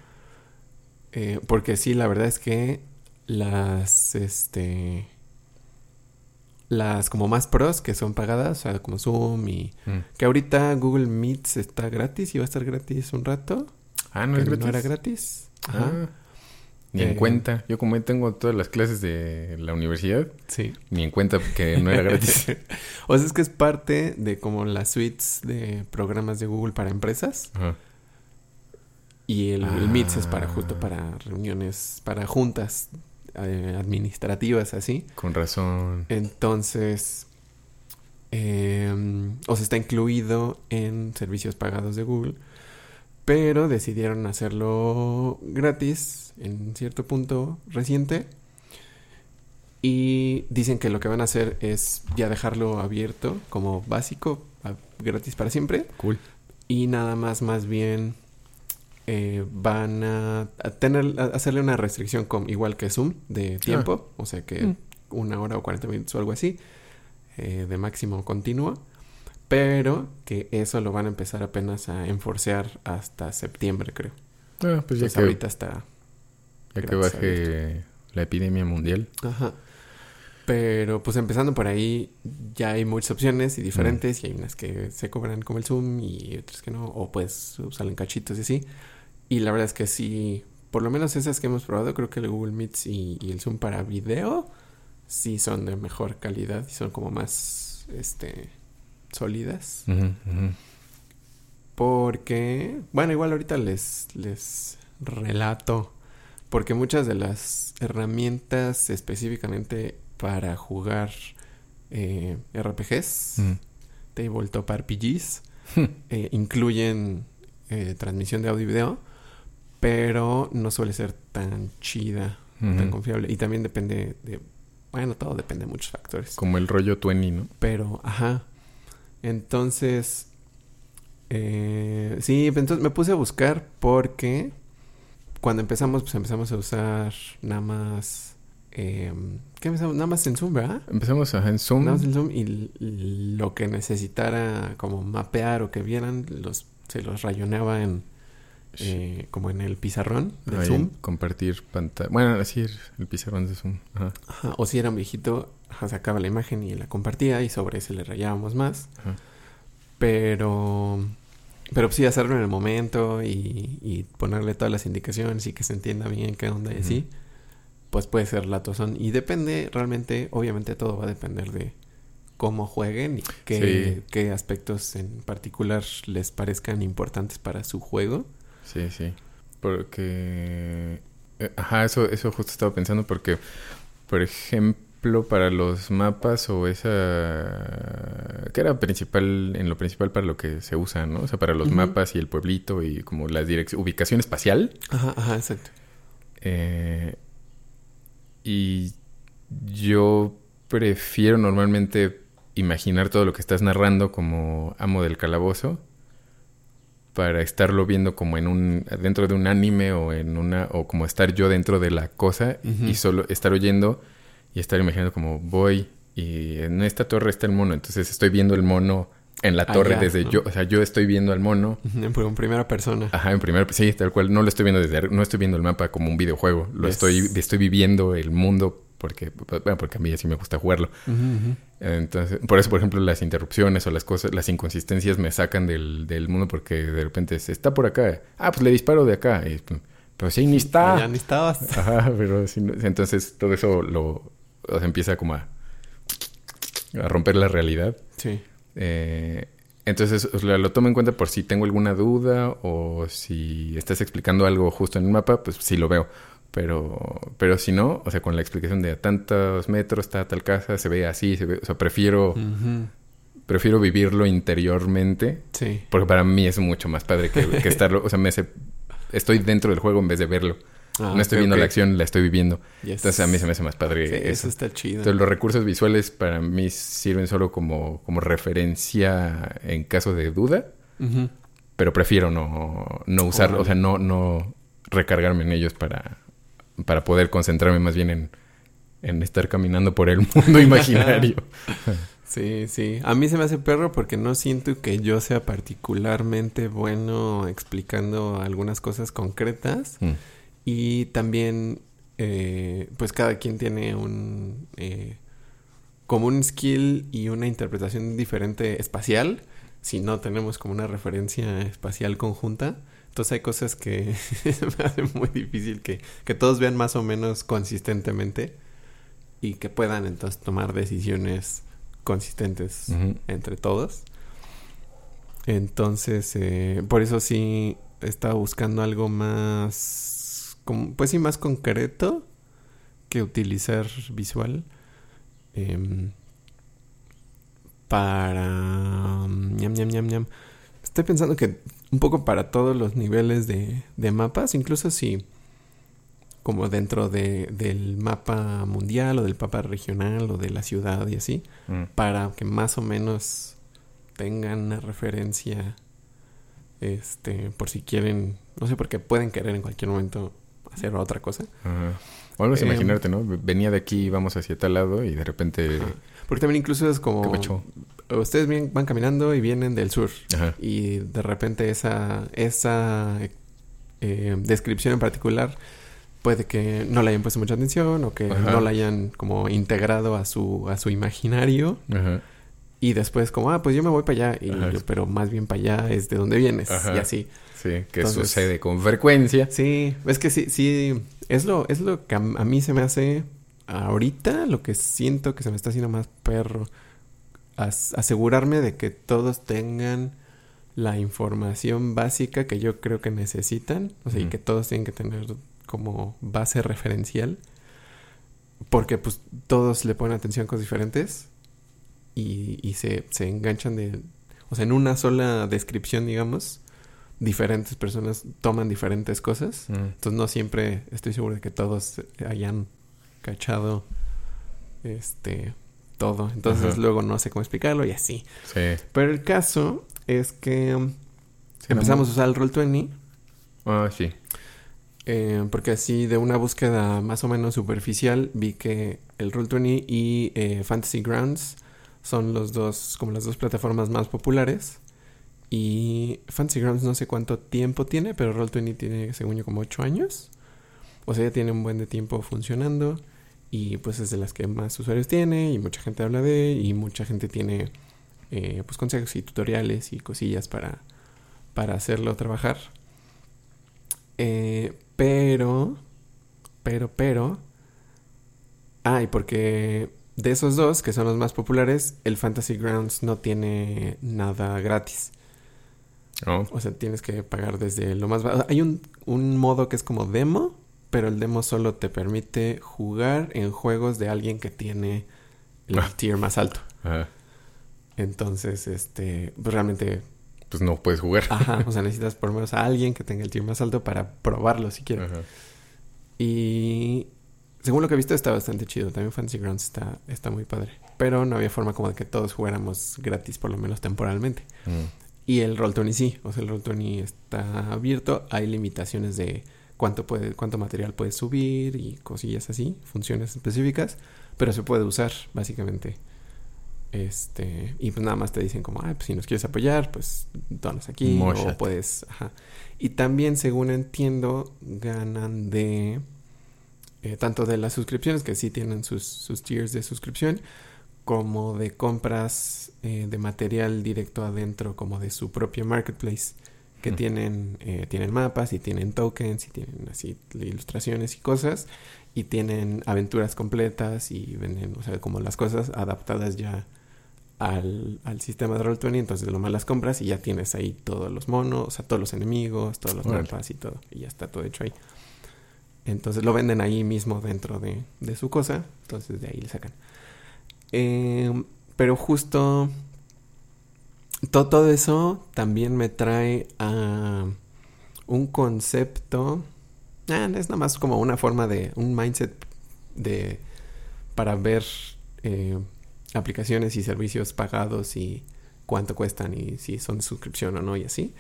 Eh, porque sí, la verdad es que las, este, las como más pros que son pagadas, o sea, como Zoom y Mm. que ahorita Google Meets está gratis y va a estar gratis un rato. Ah, no que es gratis. No era gratis. Ajá. Ah, ni en Eh, cuenta. Yo como tengo todas las clases de la universidad, Sí. ni en cuenta que no era gratis. o sea, es que es parte de como las suites de programas de Google para empresas. Ajá. Y el, el Meets es para Ah. justo para reuniones, para juntas eh, administrativas así. Con razón. Entonces, eh, o sea, está incluido en servicios pagados de Google, pero decidieron hacerlo gratis en cierto punto reciente. Y dicen que lo que van a hacer es ya dejarlo abierto como básico, gratis para siempre. Cool. Y nada más, más bien eh, van a, a tener, a hacerle una restricción con, igual que Zoom de tiempo, o sea que Mm. una hora o 40 minutos o algo así, eh, de máximo continuo, pero que eso lo van a empezar apenas a enforcear hasta septiembre, creo. Ah, pues ya Entonces que, ahorita está... ya que baje la epidemia mundial. Ajá. Pero pues empezando por ahí ya hay muchas opciones y diferentes y hay unas que se cobran como el Zoom y otras que no, o pues salen cachitos y así. Y la verdad es que sí, por lo menos esas que hemos probado, creo que el Google Meets y, y el Zoom para video sí son de mejor calidad y son como más este sólidas. Porque, bueno, igual ahorita les, les relato. Porque muchas de las herramientas específicamente para jugar eh, RPGs, Mm. tabletop RPGs, eh, incluyen eh, transmisión de audio y video, pero no suele ser tan chida, tan confiable. Y también depende de, bueno, todo depende de muchos factores. Como el rollo 20, ¿no? Pero, ajá. Entonces, eh, sí, entonces me puse a buscar porque cuando empezamos, pues empezamos a usar nada más, eh, ¿qué empezamos? Nada más en Zoom, ¿verdad? Empezamos ajá, en Zoom. Nada más en Zoom y lo que necesitara como mapear o que vieran, los, se los rayoneaba en, eh, como en el pizarrón de Ahí, Zoom. Compartir pantalla. Bueno, así el pizarrón de Zoom. Ajá. Ajá, O si era un viejito, ajá, sacaba la imagen y la compartía y sobre ese le rayábamos más. Ajá. Pero, pero sí, hacerlo en el momento y, y ponerle todas las indicaciones y que se entienda bien qué onda y así. Pues puede ser latosón. Y depende, realmente, obviamente todo va a depender de cómo jueguen y qué, Sí. qué aspectos en particular les parezcan importantes para su juego. Sí, sí. Porque... eh, Ajá, eso, eso justo estaba pensando porque, por ejemplo, para los mapas o esa... que era principal, en lo principal para lo que se usa, ¿no? O sea, para los mapas y el pueblito y como la dirección, ubicación espacial. Ajá, ajá, exacto. Eh, y yo prefiero normalmente imaginar todo lo que estás narrando como amo del calabozo para estarlo viendo como en un dentro de un anime o en una o como estar yo dentro de la cosa y solo estar oyendo y estar imaginando como voy y en esta torre está el mono entonces estoy viendo el mono en la torre Allá, desde ¿no? yo o sea yo estoy viendo al mono En primera persona. Ajá, en primer, sí, tal cual. No lo estoy viendo desde, no estoy viendo el mapa como un videojuego. Lo Yes. estoy, estoy viviendo el mundo porque, bueno, porque a mí así me gusta jugarlo. Entonces, por eso, por ejemplo, las interrupciones o las cosas, las inconsistencias me sacan del, del mundo porque de repente se está por acá. Ah, pues le disparo de acá. Y, pues, pero sí, ni está. Ya ni estabas. Ajá, pero si no- entonces todo eso lo o sea, empieza como a, a romper la realidad. Sí. Eh, entonces lo tomo en cuenta por si tengo alguna duda o si estás explicando algo justo en el mapa, pues sí lo veo. Pero, pero si no, o sea, con la explicación de a tantos metros está tal casa, se ve así, se ve, o sea, prefiero, prefiero vivirlo interiormente, Sí. porque para mí es mucho más padre que, que estarlo, o sea, me hace, estoy dentro del juego en vez de verlo. Ah, no estoy viendo la acción, la estoy viviendo. Yes. Entonces a mí se me hace más padre Sí, eso. eso está chido. Entonces los recursos visuales para mí sirven solo como, como referencia en caso de duda, pero prefiero no, no usarlo, o sea, no, no recargarme en ellos para, para poder concentrarme más bien en, en estar caminando por el mundo imaginario. Sí, sí. A mí se me hace perro porque no siento que yo sea particularmente bueno explicando algunas cosas concretas. Mm. Y también, eh, pues cada quien tiene un... eh, como un skill y una interpretación diferente espacial. Si no tenemos como una referencia espacial conjunta. Entonces hay cosas que me hace muy difícil que, que todos vean más o menos consistentemente. Y que puedan entonces tomar decisiones consistentes entre todos. Entonces, eh, por eso sí estaba buscando algo más, como, pues sí, más concreto que utilizar visual em, para... mm, ñam, ñam, ñam, ñam. Estoy pensando que un poco para todos los niveles de, de mapas, incluso si como dentro de, del mapa mundial o del mapa regional o de la ciudad y así, Mm. para que más o menos tengan una referencia este por si quieren no sé porque pueden querer en cualquier momento hacer otra cosa Ajá. O algo Em, imaginarte, ¿no? Venía de aquí, vamos hacia tal lado y de repente... Ajá. porque también incluso es como ustedes bien- van caminando y vienen del sur Ajá. y de repente esa esa eh, descripción en particular puede que no le hayan puesto mucha atención o que no la hayan como integrado a su a su imaginario Ajá. Y después como, ah, pues yo me voy para allá. Y yo, pero más bien para allá es de donde vienes. Ajá. Y así. Sí, que Entonces- sucede con frecuencia. Sí, es que sí, sí. Es lo, es lo que a, a mí se me hace ahorita, lo que siento que se me está haciendo más perro. As- asegurarme de que todos tengan la información básica que yo creo que necesitan. O sea, y que todos tienen que tener como base referencial. Porque pues todos le ponen atención a cosas diferentes. Y, y se, se enganchan de... O sea, en una sola descripción, digamos, diferentes personas toman diferentes cosas. Mm. Entonces no siempre estoy seguro de que todos hayan cachado este todo. Entonces Ajá. luego no sé cómo explicarlo y así. Sí. Pero el caso es que Sí, empezamos a usar el Roll20 Ah, sí. eh, porque así de una búsqueda más o menos superficial vi que el Roll20 y eh, Fantasy Grounds son los dos como las dos plataformas más populares. Y Fantasy Grounds no sé cuánto tiempo tiene, pero Roll20 tiene, según yo, como 8 años. O sea, ya tiene un buen de tiempo funcionando. Y pues es de las que más usuarios tiene. Y mucha gente habla de. Y mucha gente tiene eh, pues consejos y tutoriales y cosillas para, para hacerlo trabajar. Eh, pero, pero, pero, Ah, porque de esos dos, que son los más populares, el Fantasy Grounds no tiene nada gratis. Oh. O sea, tienes que pagar desde lo más bajo. Hay un, un modo que es como demo, pero el demo solo te permite jugar en juegos de alguien que tiene el Ah. tier más alto. Ajá. Entonces, este, pues realmente, Pues no puedes jugar. ajá, o sea, necesitas por lo menos a alguien que tenga el tier más alto para probarlo si quieres. Ajá. Y según lo que he visto está bastante chido. También Fantasy Grounds está, está muy padre. Pero no había forma como de que todos jugáramos gratis, por lo menos temporalmente. Mm. Y el Roll20 sí, o sea, el Roll20 está abierto. Hay limitaciones de cuánto puede, cuánto material puedes subir y cosillas así, funciones específicas, pero se puede usar básicamente. Este, y pues nada más te dicen como, ah, pues si nos quieres apoyar, pues donas aquí o puedes, ajá. Y también, según entiendo, ganan de eh, tanto de las suscripciones que sí tienen sus, sus tiers de suscripción, como de compras eh, de material directo adentro, como de su propio marketplace, que Mm. tienen, eh, tienen mapas y tienen tokens y tienen así ilustraciones y cosas, y tienen aventuras completas y venden, o sea, como las cosas adaptadas ya al, al sistema de Roll20, entonces lo más las compras y ya tienes ahí todos los monos, o sea, todos los enemigos, todos los mapas y todo, y ya está todo hecho ahí. Entonces lo venden ahí mismo dentro de, de su cosa, entonces de ahí le sacan. Eh, pero justo to- todo eso también me trae a un concepto, ah, es nada más como una forma de, un mindset de, para ver eh, aplicaciones y servicios pagados y cuánto cuestan y si son suscripción o no y así.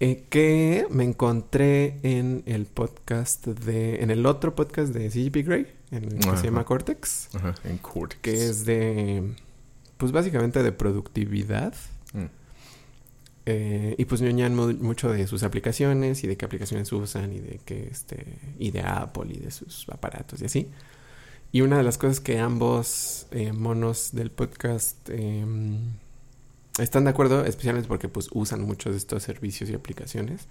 Eh, que me encontré en el podcast de. En el otro podcast de CGP Grey, en el que Ajá. se llama Cortex, Ajá. En Cortex. que es de. Pues básicamente de productividad. Mm. Eh, y pues ñoñan mu- mucho de sus aplicaciones y de qué aplicaciones usan y de qué este. y de Apple y de sus aparatos y así. Y una de las cosas que ambos eh, monos del podcast em, están de acuerdo, especialmente porque pues usan muchos de estos servicios y aplicaciones,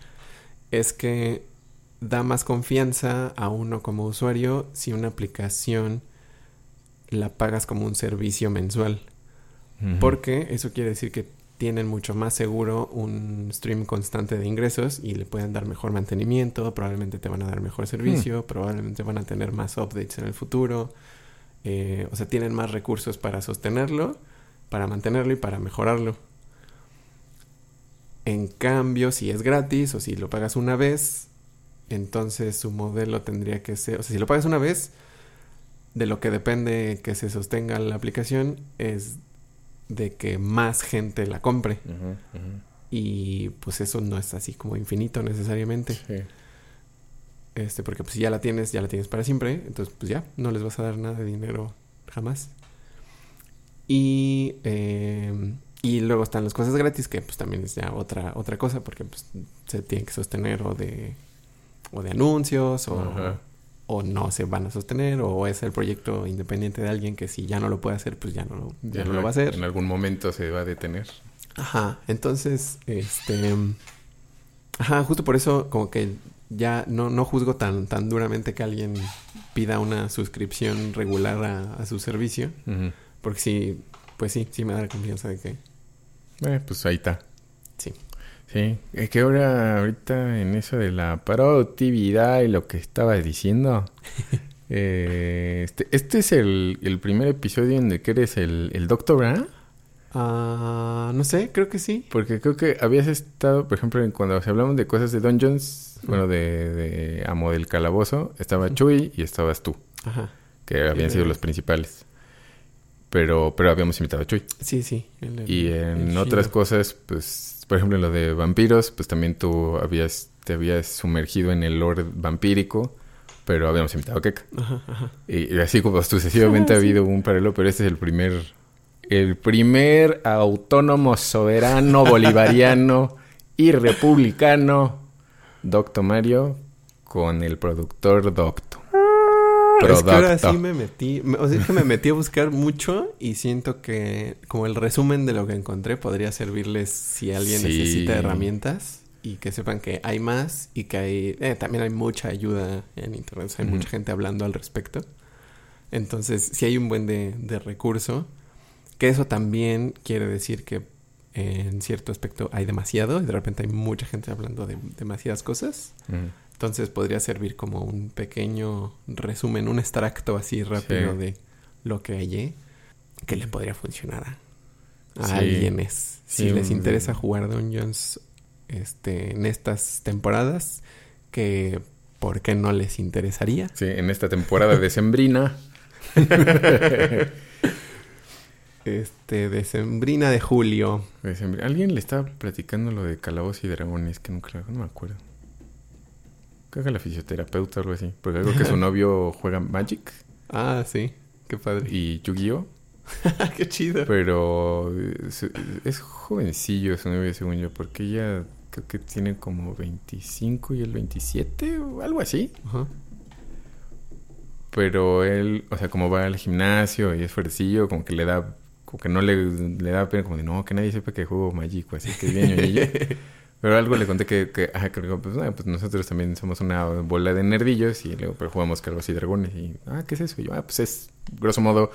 es que da más confianza a uno como usuario si una aplicación la pagas como un servicio mensual. Porque eso quiere decir que tienen mucho más seguro un stream constante de ingresos y le pueden dar mejor mantenimiento, probablemente te van a dar mejor servicio, probablemente van a tener más updates en el futuro. Eh, o sea, tienen más recursos para sostenerlo, para mantenerlo y para mejorarlo. En cambio, si es gratis o si lo pagas una vez, entonces su modelo tendría que ser, o sea, si lo pagas una vez, de lo que depende que se sostenga la aplicación es de que más gente la compre. Y pues eso no es así como infinito necesariamente. Sí. Este, porque pues si ya la tienes, ya la tienes para siempre. Entonces, pues ya, no les vas a dar nada de dinero jamás. Y, eh, y luego están las cosas gratis, que pues también es ya otra, otra cosa, porque pues se tienen que sostener o de, o de anuncios, o, o no se van a sostener, o es el proyecto independiente de alguien que si ya no lo puede hacer, pues ya no, lo- ya no lo va a hacer. En algún momento se va a detener. Ajá, entonces, este... Ajá, justo por eso como que ya no, no juzgo tan, tan duramente que alguien pida una suscripción regular a, a su servicio, Ujú. Porque sí, pues sí, sí me da la confianza de que Eh, pues ahí está. sí. Sí, es que ahora, ahorita en eso de la productividad y lo que estaba diciendo, eh, este, este es el, el primer episodio en el que eres el, el doctor, ¿verdad? Ah, no sé, creo que sí. Porque creo que habías estado, por ejemplo, en cuando hablamos de cosas de Dungeons, bueno, de, de Amo del Calabozo, estaba Chuy y estabas tú, Ajá, que habían sido los principales. Pero, pero habíamos invitado a Chuy. sí, sí. el- Y en otras cosas, pues, por ejemplo, en lo de vampiros, pues también tú habías, te habías sumergido en el lore vampírico, pero habíamos invitado a Keka. Ajá, ajá. Y, y así como sucesivamente ha Sí. habido un paralelo, pero este es el primer, el primer autónomo, soberano, bolivariano y republicano, Docto Mario, con el productor Es que ahora sí me metí, me- o sea, es que me metí a buscar mucho y siento que como el resumen de lo que encontré podría servirles si alguien Sí. necesita herramientas y que sepan que hay más y que hay, eh, también hay mucha ayuda en internet, o sea, hay Ujú. mucha gente hablando al respecto. Entonces, si hay un buen de, de recurso, que eso también quiere decir que en cierto aspecto hay demasiado y de repente hay mucha gente hablando de demasiadas cosas. Entonces podría servir como un pequeño resumen, un extracto así rápido de lo que hay que le podría funcionar a, a alguienes. Si les interesa jugar Dungeons este, en estas temporadas, que ¿por qué no les interesaría? Sí, en esta temporada de Sembrina. este, decembrina de julio. Alguien le estaba platicando lo de calabozos y dragones, que nunca no me acuerdo. Creo que la fisioterapeuta o algo así. Porque algo que su novio juega Magic. Ah, sí. Qué padre. Y Yu-Gi-Oh! Qué chido. Pero es, es, jovencillo su novio, según yo, porque ella creo que tiene como 25 y el 27 o algo así. Ajá. Pero él, o sea, como va al gimnasio y es fuertecillo, como que le da como que no le, le da pena, como de no, que nadie sepa que juego Magic, así que bien. Pero algo le conté que, que, ajá, que pues, ah, pues nosotros también somos una bola de nerdillos y luego pero jugamos Calvos y Dragones. Y, ah, ¿qué es eso? Y yo, ah, pues es, grosso modo,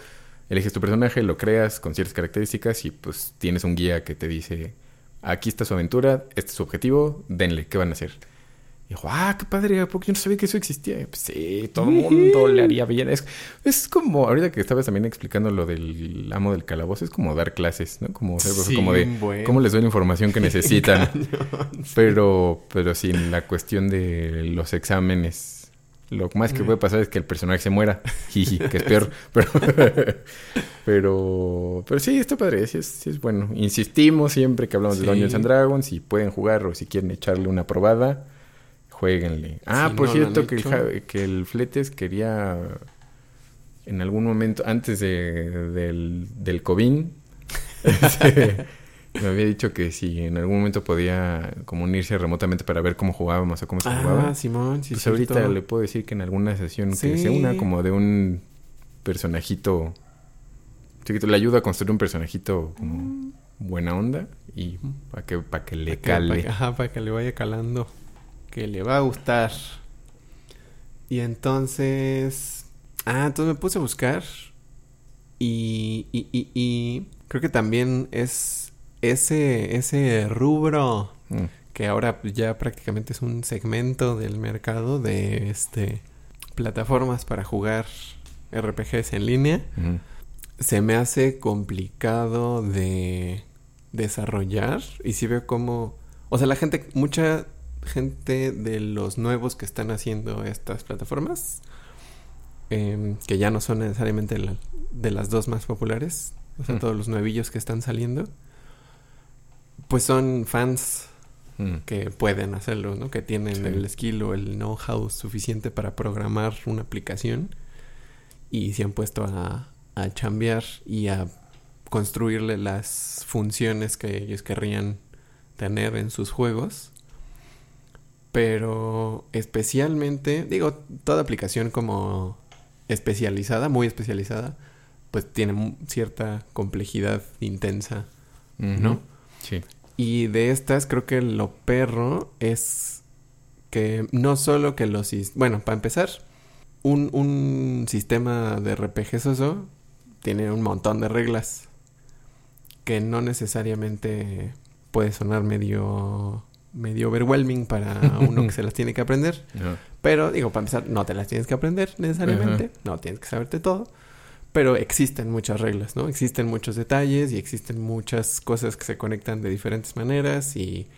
eliges tu personaje, lo creas con ciertas características y pues tienes un guía que te dice, aquí está su aventura, este es su objetivo, denle, ¿qué van a hacer? Y dijo, ah, qué padre, porque yo no sabía que eso existía. Pues sí, todo el mundo le haría bien. Es, es como, ahorita que estabas también explicando lo del amo del calabozo, es como dar clases, ¿no? Como, como de cómo les doy la información que necesitan. pero, pero sin la cuestión de los exámenes. Lo más que puede pasar es que el personaje se muera. Jiji, que es peor. pero, pero, pero sí, está padre, sí es, sí es bueno. Insistimos siempre que hablamos de Dungeons and Dragons, si pueden jugar o si quieren echarle una probada Jueguenle. Ah, por cierto, que el, que el Fletes quería en algún momento, antes de, del, del COVID, este, me había dicho que si en algún momento podía como unirse remotamente para ver cómo jugábamos o cómo se ah, jugaba. Simón, sí, Pues ahorita le puedo decir que en alguna sesión que se una como de un personajito chiquito, le ayuda a construir un personajito como mm. buena onda y para que, para que le cale. ajá, para que le vaya calando que le va a gustar. Y entonces... Ah, entonces me puse a buscar. Y, y, y, creo que también es ese, ese rubro mm. que ahora ya prácticamente es un segmento del mercado de este plataformas para jugar RPGs en línea. Se me hace complicado de desarrollar y si veo como... O sea, la gente, mucha gente de los nuevos que están haciendo estas plataformas, em, que ya no son necesariamente de las dos más populares, o sea, mm. todos los nuevillos que están saliendo, pues son fans mm. que pueden hacerlo, ¿no? Que tienen el skill o el know-how suficiente para programar una aplicación y se han puesto a, a chambear y a construirle las funciones que ellos querrían tener en sus juegos pero especialmente, digo, toda aplicación como especializada, muy especializada, pues tiene cierta complejidad intensa, ¿no? Sí. Y de estas creo que lo perro es que no solo que los... Bueno, para empezar, un, un sistema de RPG soso tiene un montón de reglas que no necesariamente puede sonar medio medio overwhelming para uno que se las tiene que aprender. Pero digo, para empezar, no te las tienes que aprender necesariamente, no tienes que saberte todo. Pero existen muchas reglas, ¿no? Existen muchos detalles y existen muchas cosas que se conectan de diferentes maneras y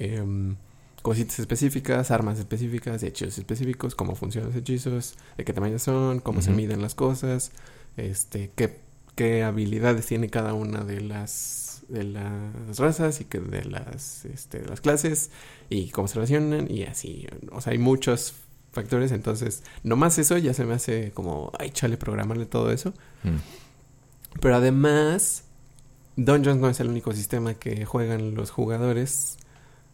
em, cositas específicas, armas específicas, hechizos específicos, cómo funcionan los hechizos, de qué tamaño son, cómo se miden las cosas, este, qué, qué habilidades tiene cada una de las de las razas y que de las, este, de las clases y cómo se relacionan y así. O sea, hay muchos factores, entonces, nomás eso ya se me hace como, ay, chale, programarle todo eso. Mm. Pero además, Dungeons no es el único sistema que juegan los jugadores.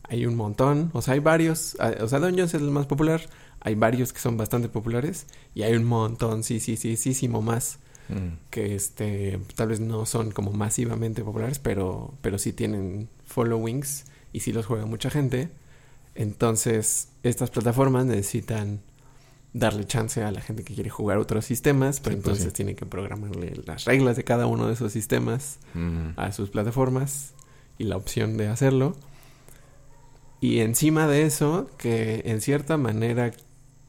Hay un montón, o sea, hay varios, o sea, Dungeons es el más popular, hay varios que son bastante populares y hay un montón, sí, sí, sí, sí, sí, más Mm. que este tal vez no son como masivamente populares, pero, pero sí tienen followings y sí los juega mucha gente. Entonces, estas plataformas necesitan darle chance a la gente que quiere jugar otros sistemas, pero Sí, pues entonces sí. tiene que programarle las reglas de cada uno de esos sistemas Mm. a sus plataformas y la opción de hacerlo. Y encima de eso, que en cierta manera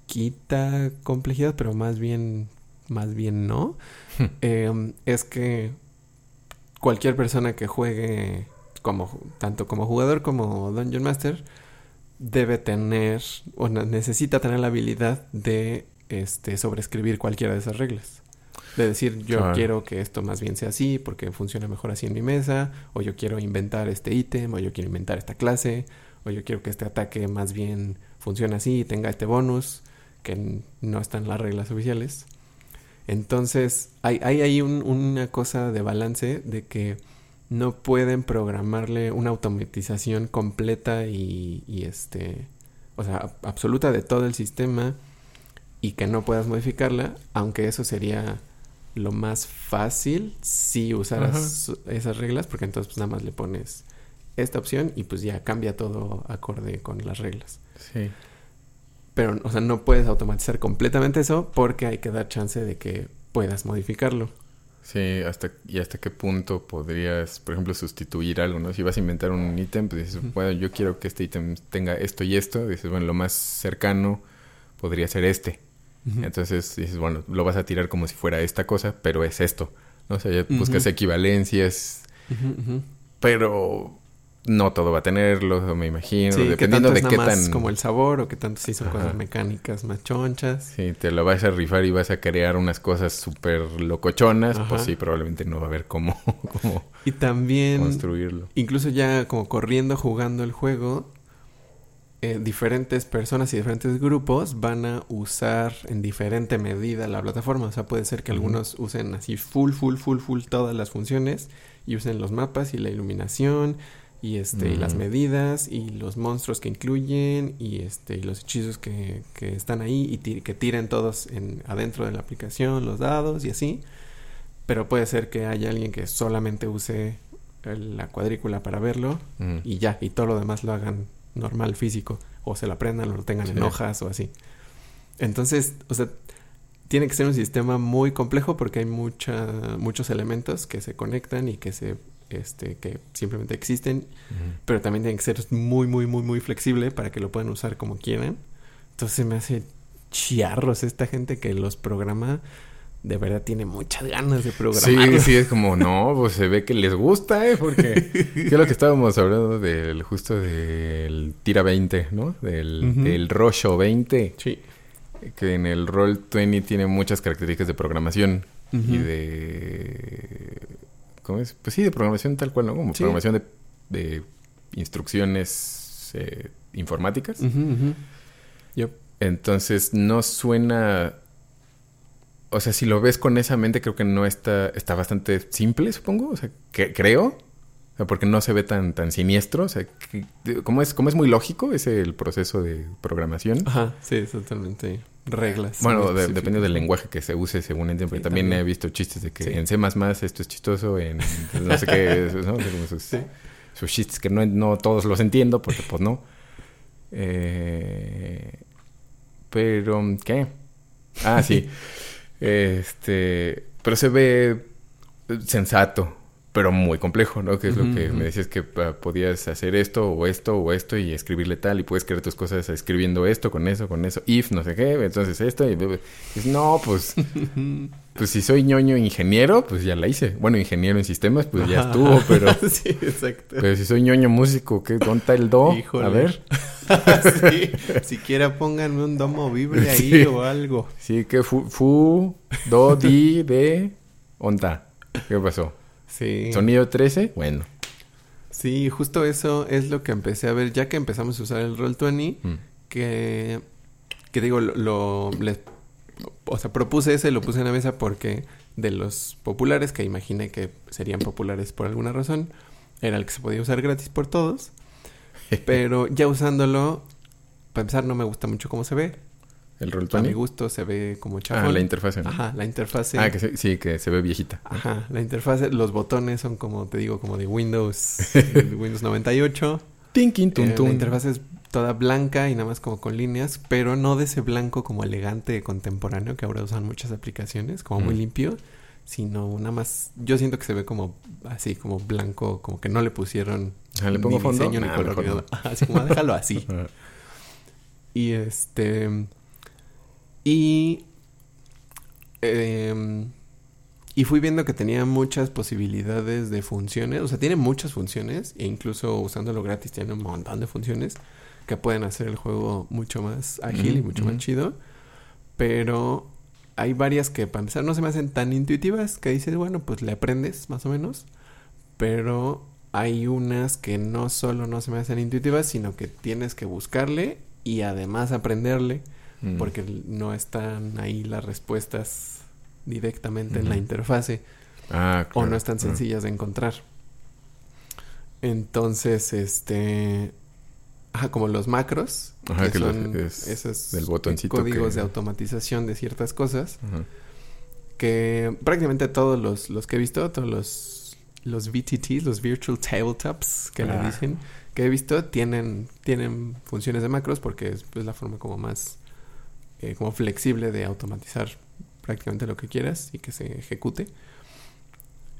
quita complejidad, pero más bien, más bien no, eh, es que cualquier persona que juegue como tanto como jugador como Dungeon Master debe tener o necesita tener la habilidad de este sobreescribir cualquiera de esas reglas. De decir, yo Claro. quiero que esto más bien sea así porque funciona mejor así en mi mesa, o yo quiero inventar este ítem, o yo quiero inventar esta clase, o yo quiero que este ataque más bien funcione así y tenga este bonus que no está en las reglas oficiales. Entonces, hay, hay ahí un- una cosa de balance de que no pueden programarle una automatización completa y, y este, o sea, ab- absoluta de todo el sistema y que no puedas modificarla, aunque eso sería lo más fácil si usaras esas reglas, porque entonces pues, nada más le pones esta opción y pues ya cambia todo acorde con las reglas. Sí. Pero, o sea, no puedes automatizar completamente eso porque hay que dar chance de que puedas modificarlo. Sí, hasta, y hasta qué punto podrías, por ejemplo, sustituir algo, ¿no? Si vas a inventar un ítem, pues dices, bueno, yo quiero que este ítem tenga esto y esto. Dices, bueno, lo más cercano podría ser este. Entonces dices, bueno, lo vas a tirar como si fuera esta cosa, pero es esto. ¿no? O sea, ya buscas equivalencias, pero no todo va a tenerlo, me imagino. Sí, que dependiendo tanto de es qué nada más tan... como el sabor o que tanto sí son Ajá. cosas mecánicas más chonchas. Si te lo vas a rifar y vas a crear unas cosas súper locochonas, Ajá. pues sí, probablemente no va a haber cómo, cómo Y también, construirlo. incluso ya como corriendo, jugando el juego, eh, diferentes personas y diferentes grupos van a usar en diferente medida la plataforma. O sea, puede ser que algunos usen así full, full, full, full todas las funciones y usen los mapas y la iluminación y este y las Ujú. medidas y los monstruos que incluyen y este y los hechizos que, que están ahí y que tiren todos en adentro de la aplicación los dados y así pero puede ser que haya alguien que solamente use el- la cuadrícula para verlo Mm. y ya y todo lo demás lo hagan normal físico o se lo aprendan o lo tengan en hojas o así entonces o sea tiene que ser un sistema muy complejo porque hay mucha, muchos elementos que se conectan y que se este que simplemente existen pero también tiene que ser muy, muy, muy, muy flexible para que lo puedan usar como quieran. Entonces me hace chiarros esta gente que los programa. De verdad tiene muchas ganas de Sí, programar. sí, es como, no, pues se ve que les gusta, ¿eh? Porque ¿qué es lo que estábamos hablando del justo del tira 20, ¿no? Del, del Rosho 20, Sí. que en el Roll 20 tiene muchas características de programación y de... ¿Cómo es? Pues sí, de programación tal cual, ¿no? Como Sí. programación de, de instrucciones eh, informáticas. Yup. Entonces no suena. O sea, si lo ves con esa mente, creo que no está. Está bastante simple, supongo. O sea, que, creo. O sea, porque no se ve tan, tan siniestro. O sea, que- como es, como es muy lógico ese el proceso de programación. Ajá, sí, totalmente reglas. Bueno, de- depende del lenguaje que se use, según entiendo. Porque Sí, también, también. he visto chistes de que Sí. en C esto es chistoso, en no sé qué, ¿no? Sí. sus chistes que no, no todos los entiendo, porque pues no. Eh, pero, ¿qué? Ah, sí. este, pero se ve sensato, pero muy complejo, ¿no? Que es lo que me decías que ah, podías hacer esto o esto o esto y escribirle tal y puedes crear tus cosas escribiendo esto con eso, con eso, if, no sé qué, entonces esto y dices, no, pues, pues si soy ñoño ingeniero, pues ya la hice. Bueno, ingeniero en sistemas, pues ya estuvo, pero... sí, exacto. Pero si soy ñoño músico, ¿qué? ¿Dónde está el do? Híjole. A ver. sí, siquiera pónganme un domo vibre ahí Sí. o algo. Sí, que fu, fu, do, di, de, onda. ¿Qué pasó? Sí. ¿Sonido 13? Bueno. Sí, justo eso es lo que empecé a ver ya que empezamos a usar el Roll20, Mm. que, que digo, lo, lo- les- o sea, propuse ese, lo puse en la mesa porque de los populares, que imaginé que serían populares por alguna razón, era el que se podía usar gratis por todos, pero ya usándolo, para empezar no me gusta mucho cómo se ve, ¿El roll a mi 20? gusto se ve como Ah, chafón. la interfase. ¿no? Ajá, la interfase. Ah, que se- sí, que se ve viejita. Ajá, la interfase, los botones son como te digo, como de Windows, de Windows 98. Tinkin, tun, Eh, la interfaz es toda blanca y nada más como con líneas, pero no de ese blanco como elegante contemporáneo que ahora usan muchas aplicaciones, como muy Mm. limpio, sino nada más, yo siento que se ve como así, como blanco, como que no le pusieron Ah, ¿Le pongo ni fondo? diseño ni color, no. Así como déjalo así. Ajá. Y este. Y. em, y fui viendo que tenía muchas posibilidades de funciones. O sea, tiene muchas funciones. E incluso usándolo gratis tiene un montón de funciones que pueden hacer el juego mucho más ágil y mucho más chido. Pero hay varias que para empezar no se me hacen tan intuitivas. Que dices, bueno, pues le aprendes más o menos. Pero hay unas que no solo no se me hacen intuitivas, sino que tienes que buscarle y además aprenderle, Mm. porque no están ahí las respuestas directamente en la interfase Ah, o claro. no están sencillas de encontrar. Entonces, este, ajá, como los macros, Ajá, que son es esos del botoncito códigos que- de automatización de ciertas cosas, Ajá. que prácticamente todos los, los que he visto, todos los, los VTTs, los Virtual Tabletops, que le Ah. dicen, que he visto, tienen, tienen funciones de macros porque es pues, la forma como más eh, como flexible de automatizar prácticamente lo que quieras y que se ejecute.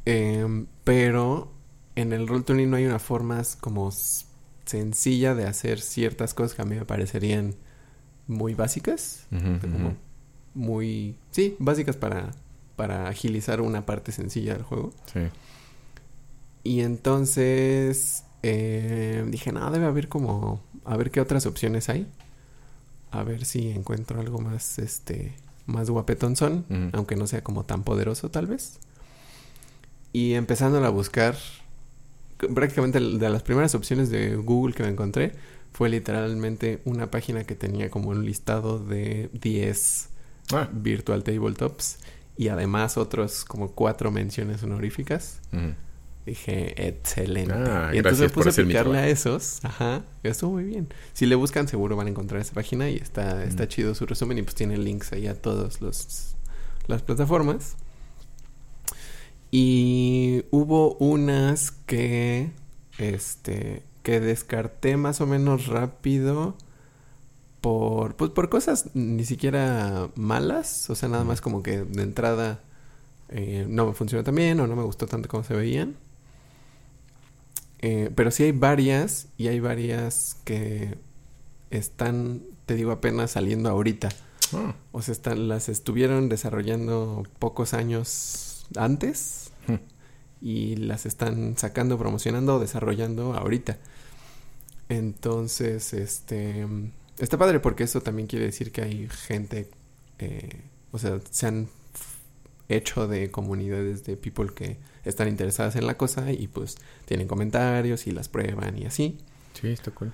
Em, pero en el Roll20 no hay una forma como sencilla de hacer ciertas cosas que a mí me parecerían muy básicas Ujú, o sea, como muy sí básicas para para agilizar una parte sencilla del juego Sí. y entonces eh, dije no debe haber como a ver qué otras opciones hay a ver si encuentro algo más este más guapetonzón aunque no sea como tan poderoso tal vez y empezando a buscar prácticamente de las primeras opciones de Google que me encontré fue literalmente una página que tenía como un listado de 10 Ah. virtual tabletops y además otros como cuatro menciones honoríficas. Dije, excelente. Ah, y entonces me puse a picarle a esos. Ajá. Estuvo muy bien. Si le buscan, seguro van a encontrar esa página y está, está Mm. chido su resumen y pues tiene links ahí a todas las plataformas. Y hubo unas que, este, que descarté más o menos rápido por, pues por cosas ni siquiera malas, o sea, nada más como que de entrada eh, no me funcionó tan bien o no me gustó tanto como se veían. Eh, pero sí hay varias y hay varias que están, te digo, apenas saliendo ahorita. Ah. O sea, están, las estuvieron desarrollando pocos años antes Hmm. y las están sacando, promocionando o desarrollando ahorita. Entonces, este está padre porque eso también quiere decir que hay gente, eh, o sea, se han hecho de comunidades de people que están interesadas en la cosa y pues tienen comentarios y las prueban y así. Sí, está cool.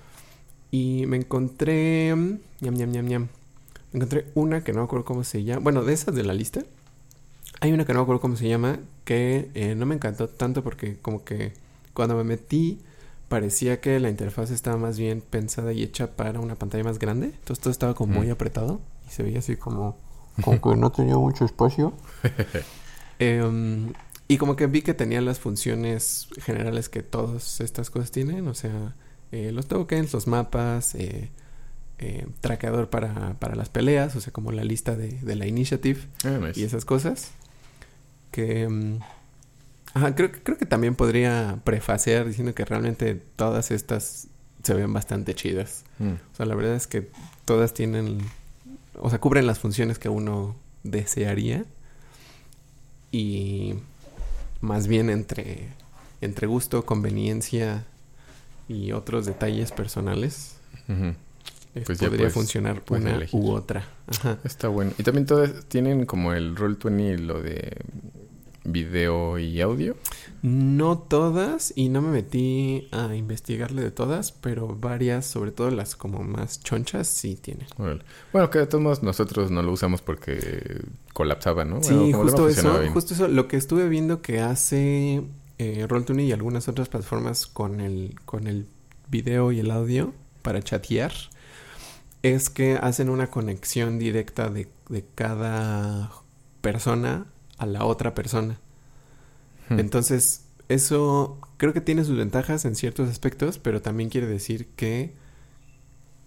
Y me encontré. mm, ñam, ñam, ñam, ñam. Me encontré una que no me acuerdo cómo se llama. Bueno, de esas de la lista. Hay una que no me acuerdo cómo se llama. Que eh, no me encantó tanto porque, como que cuando me metí, parecía que la interfaz estaba más bien pensada y hecha para una pantalla más grande. Entonces todo estaba como muy Mm. apretado. Y se veía así como. Como que no tenía mucho espacio. Em, y como que vi que tenía las funciones generales que todas estas cosas tienen, o sea, eh, los tokens, los mapas, eh, eh, traqueador para, para las peleas, o sea, como la lista de, de la initiative Ah, nice. y esas cosas. Que... mm, ajá, creo, que- creo que también podría prefacear diciendo que realmente todas estas se ven bastante chidas. Mm. O sea, la verdad es que todas tienen, o sea, cubren las funciones que uno desearía. Y más bien entre, entre gusto, conveniencia y otros detalles personales, eh, Pues ya podría funcionar una elegir. u otra. Ajá. Está bueno. Y también todas tienen como el Roll20 lo de video y audio. No todas, y no me metí a investigarle de todas, pero varias, sobre todo las como más chonchas, sí tienen. Órale. Bueno, que de todos modos nosotros no lo usamos porque colapsaba, ¿no? Sí, Bueno, justo eso, bien. justo eso. Lo que estuve viendo que hace eh, Roll20 y algunas otras plataformas con el, con el video y el audio para chatear es que hacen una conexión directa de, de cada persona a la otra persona. Hmm. Entonces, eso creo que tiene sus ventajas en ciertos aspectos, pero también quiere decir que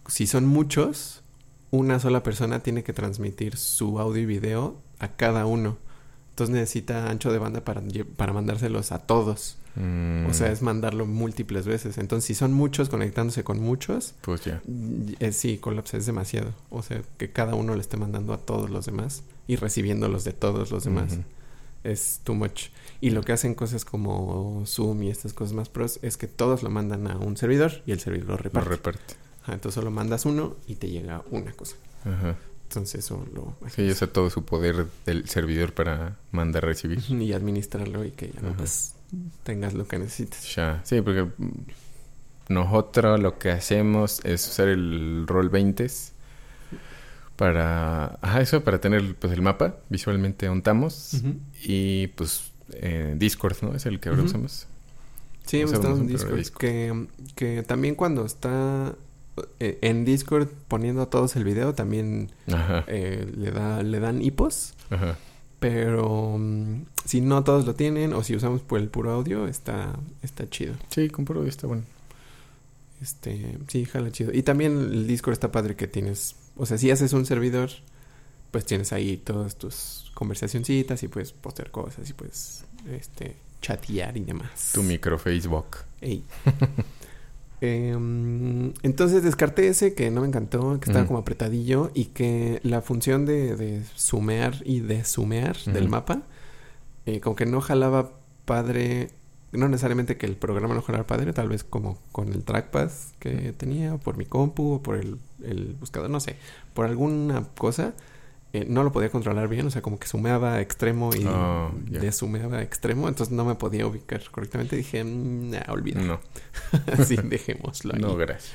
si son muchos, una sola persona tiene que transmitir su audio y video a cada uno. Entonces necesita ancho de banda para, para mandárselos a todos. Mm, O sea, es mandarlo múltiples veces. Entonces, si son muchos conectándose con muchos, Pues ya. eh, sí, colapsa, es demasiado. O sea, que cada uno le esté mandando a todos los demás y recibiéndolos de todos los demás. Ujú. Es too much. Y lo que hacen cosas como Zoom y estas cosas más pros es que todos lo mandan a un servidor y el servidor lo Lo reparte. reparte. Ajá, entonces solo mandas uno y te llega una cosa. Ajá. Entonces eso lo... Sí, usa todo su poder del servidor para mandar recibir. Y administrarlo y que ya nomás tengas lo que necesites. Ya. Sí, porque nosotros lo que hacemos es usar el roll 20 para... Ajá, eso, para tener pues el mapa. Visualmente untamos. Ujú. Y pues eh, Discord, ¿no? Es el que ahora usamos. Sí, Usamos estamos en Discord. Que, que también cuando está eh, en Discord poniendo a todos el video, también eh, le, da, le dan hipos. Ajá. Pero mm, si no todos lo tienen o si usamos por el puro audio, está, está chido. Sí, con puro audio está bueno. Este, sí, jala chido. Y también el Discord está padre que tienes, o sea, si haces un servidor, pues tienes ahí todas tus conversacioncitas y puedes postear cosas y puedes, este, chatear y demás. Tu micro Facebook. Ey. Em, entonces descarté ese que no me encantó, que estaba Mm. como apretadillo y que la función de, de sumear y desumear del mapa, eh, como que no jalaba padre, no necesariamente que el programa no jalara padre, tal vez como con el trackpad que tenía, o por mi compu, o por el, el buscador, no sé, por alguna cosa. eh, no lo podía controlar bien, o sea, como que sumeaba a extremo y Oh, desumeaba a extremo, entonces no me podía ubicar correctamente. Dije, "Mm, nah, olvídalo. No, Así, dejémoslo ahí. no, gracias.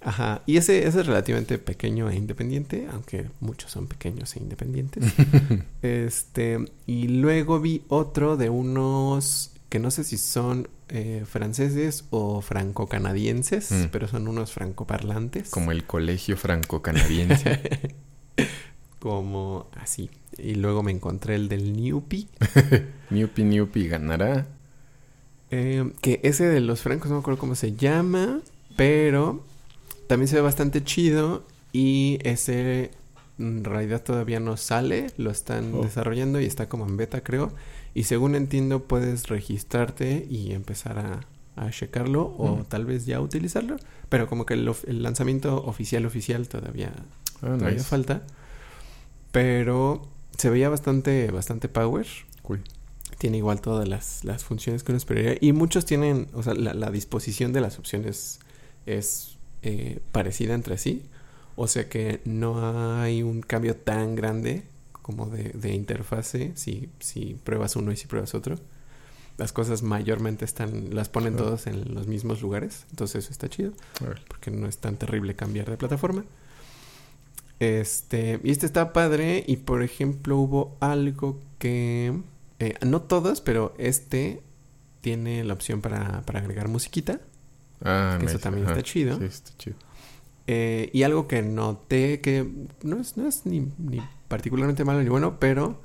Ajá. Y ese, ese es relativamente pequeño e independiente, aunque muchos son pequeños e independientes. este, y luego vi otro de unos que no sé si son eh, franceses o franco-canadienses, Mm. pero son unos francoparlantes. Como el colegio franco-canadiense. Como así. Y luego me encontré el del Newpi. Newpi Newpi ganará. Eh, que ese de los francos no me acuerdo cómo se llama, pero también se ve bastante chido y ese en realidad todavía no sale, lo están Oh. desarrollando y está como en beta creo. Y según entiendo puedes registrarte y empezar a, a checarlo o Mm. tal vez ya utilizarlo, pero como que el, lanzamiento oficial oficial todavía, Ah, todavía nice. falta. Pero se veía bastante, bastante power Cool. tiene igual todas las, las funciones que uno esperaría. Y muchos tienen, o sea, la, la disposición de las opciones es eh, parecida entre sí. O sea que no hay un cambio tan grande como de, de interfase si, si pruebas uno y si pruebas otro. Las cosas mayormente están, las ponen Claro. todos en los mismos lugares. Entonces eso está chido porque no es tan terrible cambiar de plataforma. Este, y este está padre. Y por ejemplo, hubo algo que. eh, no todos, pero este tiene la opción para, para agregar musiquita. Ah, Que eso también está chido. Sí, está chido. Eh, y algo que noté que no es, no es ni, ni particularmente malo ni bueno, pero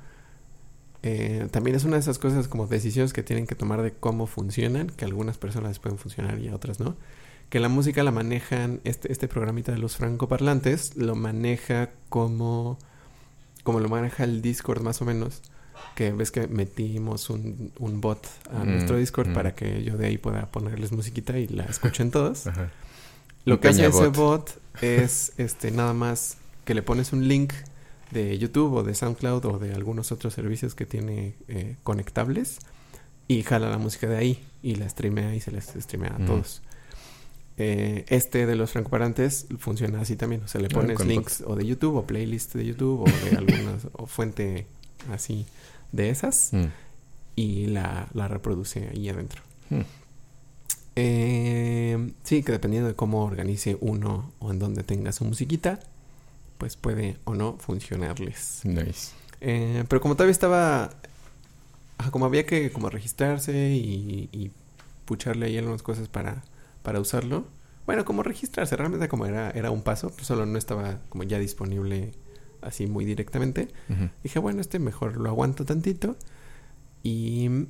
eh, también es una de esas cosas como decisiones que tienen que tomar de cómo funcionan, que algunas personas pueden funcionar y a otras no. Que la música la manejan, este, este programita de los francoparlantes lo maneja como, como lo maneja el Discord más o menos. Que ves que metimos un, un bot a Mm, nuestro Discord mm. para que yo de ahí pueda ponerles musiquita y la escuchen todos. Ajá. Lo que hace ese bot es este nada más que le pones un link de YouTube o de SoundCloud o de algunos otros servicios que tiene eh, conectables y jala la música de ahí y la streamea y se les streamea a Mm. todos. Eh, este de los francoparantes funciona así también, o sea, le Ah, pones links o de YouTube o playlist de YouTube o de alguna o fuente así de esas Mm. y la, la reproduce ahí adentro. Mm. Eh, sí, que dependiendo de cómo organice uno o en dónde tenga su musiquita, pues puede o no funcionarles. Nice. Eh, pero como todavía estaba, como había que como registrarse y, y pucharle ahí algunas cosas para, para usarlo. Bueno, como registrarse, realmente como era, era un paso, pues solo no estaba como ya disponible así muy directamente. Dije, bueno, este mejor lo aguanto tantito. Y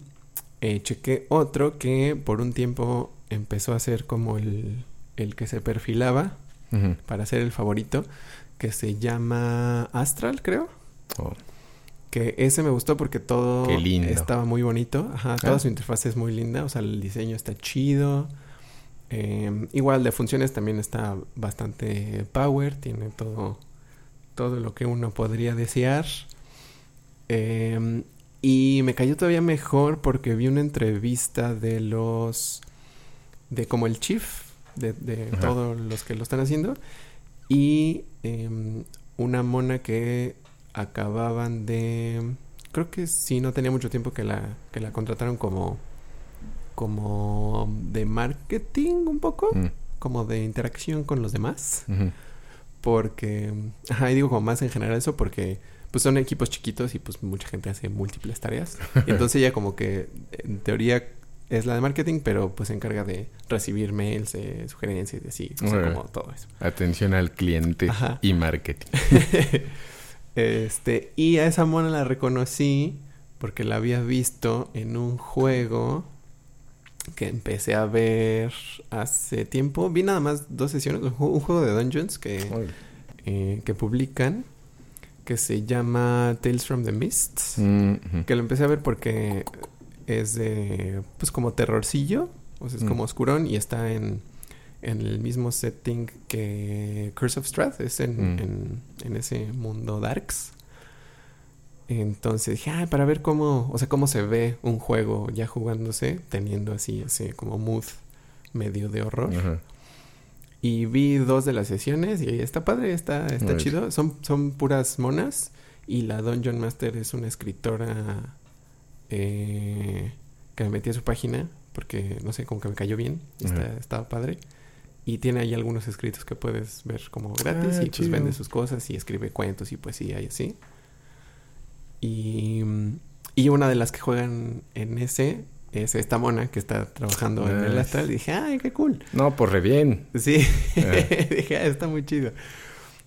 eh, chequé otro que por un tiempo empezó a ser como el, el que se perfilaba para ser el favorito, que se llama Astral, creo. Oh, Que ese me gustó porque todo estaba muy bonito. Ajá, toda Ah. su interfaz es muy linda. O sea, el diseño está chido. Eh, igual de funciones también está bastante power. Tiene todo, todo lo que uno podría desear. Eh, y me cayó todavía mejor porque vi una entrevista de los... De como el chief de, todos los que lo están haciendo. Y em, una mona que acababan de... Creo que sí, no tenía mucho tiempo que la, que la contrataron como... Como de marketing un poco. mm, Como de interacción con los demás. Porque... Ajá, y digo como más en general eso porque... Pues son equipos chiquitos y pues mucha gente hace múltiples tareas. Y entonces ella como que en teoría es la de marketing, pero pues se encarga de recibir mails, de sugerencias y así. O sea, como todo eso. Atención al cliente Ajá. y marketing. este, y a esa mona la reconocí porque la había visto en un juego que empecé a ver hace tiempo. Vi nada más dos sesiones, un ju- un juego de Dungeons que, eh, que publican que se llama Tales from the Mists. Mm. Que lo empecé a ver porque es de, pues como terrorcillo, o sea, es Mm. como oscurón y está en, en el mismo setting que Curse of Strath, es en, Mm. en, en ese mundo darks. Entonces dije, "Ay, para ver cómo, o sea, cómo se ve un juego ya jugándose, teniendo así ese como mood medio de horror. Y vi dos de las sesiones y está padre, está, está chido. Son, son puras monas. Y la Dungeon Master es una escritora eh, que me metí a su página porque, no sé, como que me cayó bien. Está, estaba padre. Y tiene ahí algunos escritos que puedes ver como gratis Ah, y pues chido. vende sus cosas y escribe cuentos y poesía y así. Y, y una de las que juegan en ese es esta mona que está trabajando en el Nice. astral. Y dije, ay, qué cool. No, pues re bien. Sí, Ah. dije, "Ah, está muy chido.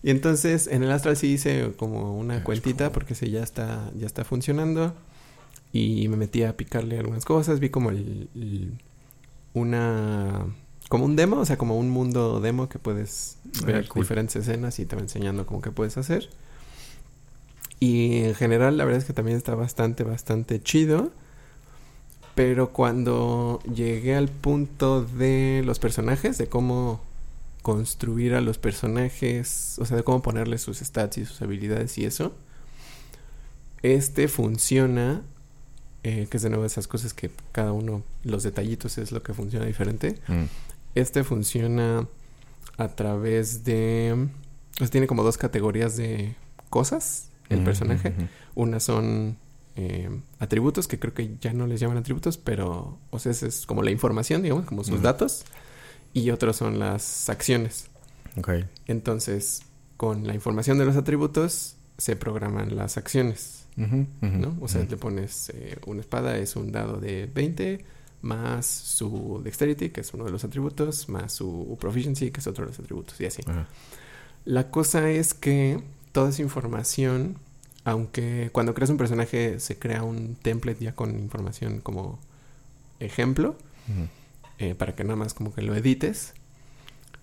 Y entonces en el Astral sí hice como una Ah, cuentita porque sí ya está, ya está funcionando. Y me metí a picarle algunas cosas. Vi como el, el- una como un demo, o sea, como un mundo demo que puedes Ah, ver cool. diferentes escenas y te va enseñando como que puedes hacer. Y en general la verdad es que también está bastante, bastante chido. Pero cuando llegué al punto de los personajes, de cómo construir a los personajes, o sea, de cómo ponerle sus stats y sus habilidades y eso, este funciona, eh, que es de nuevo esas cosas que cada uno, los detallitos es lo que funciona diferente. Mm, Este funciona a través de... Pues tiene como dos categorías de cosas, el ujú, personaje. ujú. Una son eh, atributos, que creo que ya no les llaman atributos, pero, o sea, es como la información, digamos, como sus datos. Y otros son las acciones. Entonces, con la información de los atributos, se programan las acciones, ¿no? O sea, ujú. le pones eh, una espada, es un dado de 20, más su dexterity, que es uno de los atributos, más su proficiency, que es otro de los atributos, y así. La cosa es que toda esa información, aunque cuando creas un personaje se crea un template ya con información como ejemplo, eh, para que nada más como que lo edites.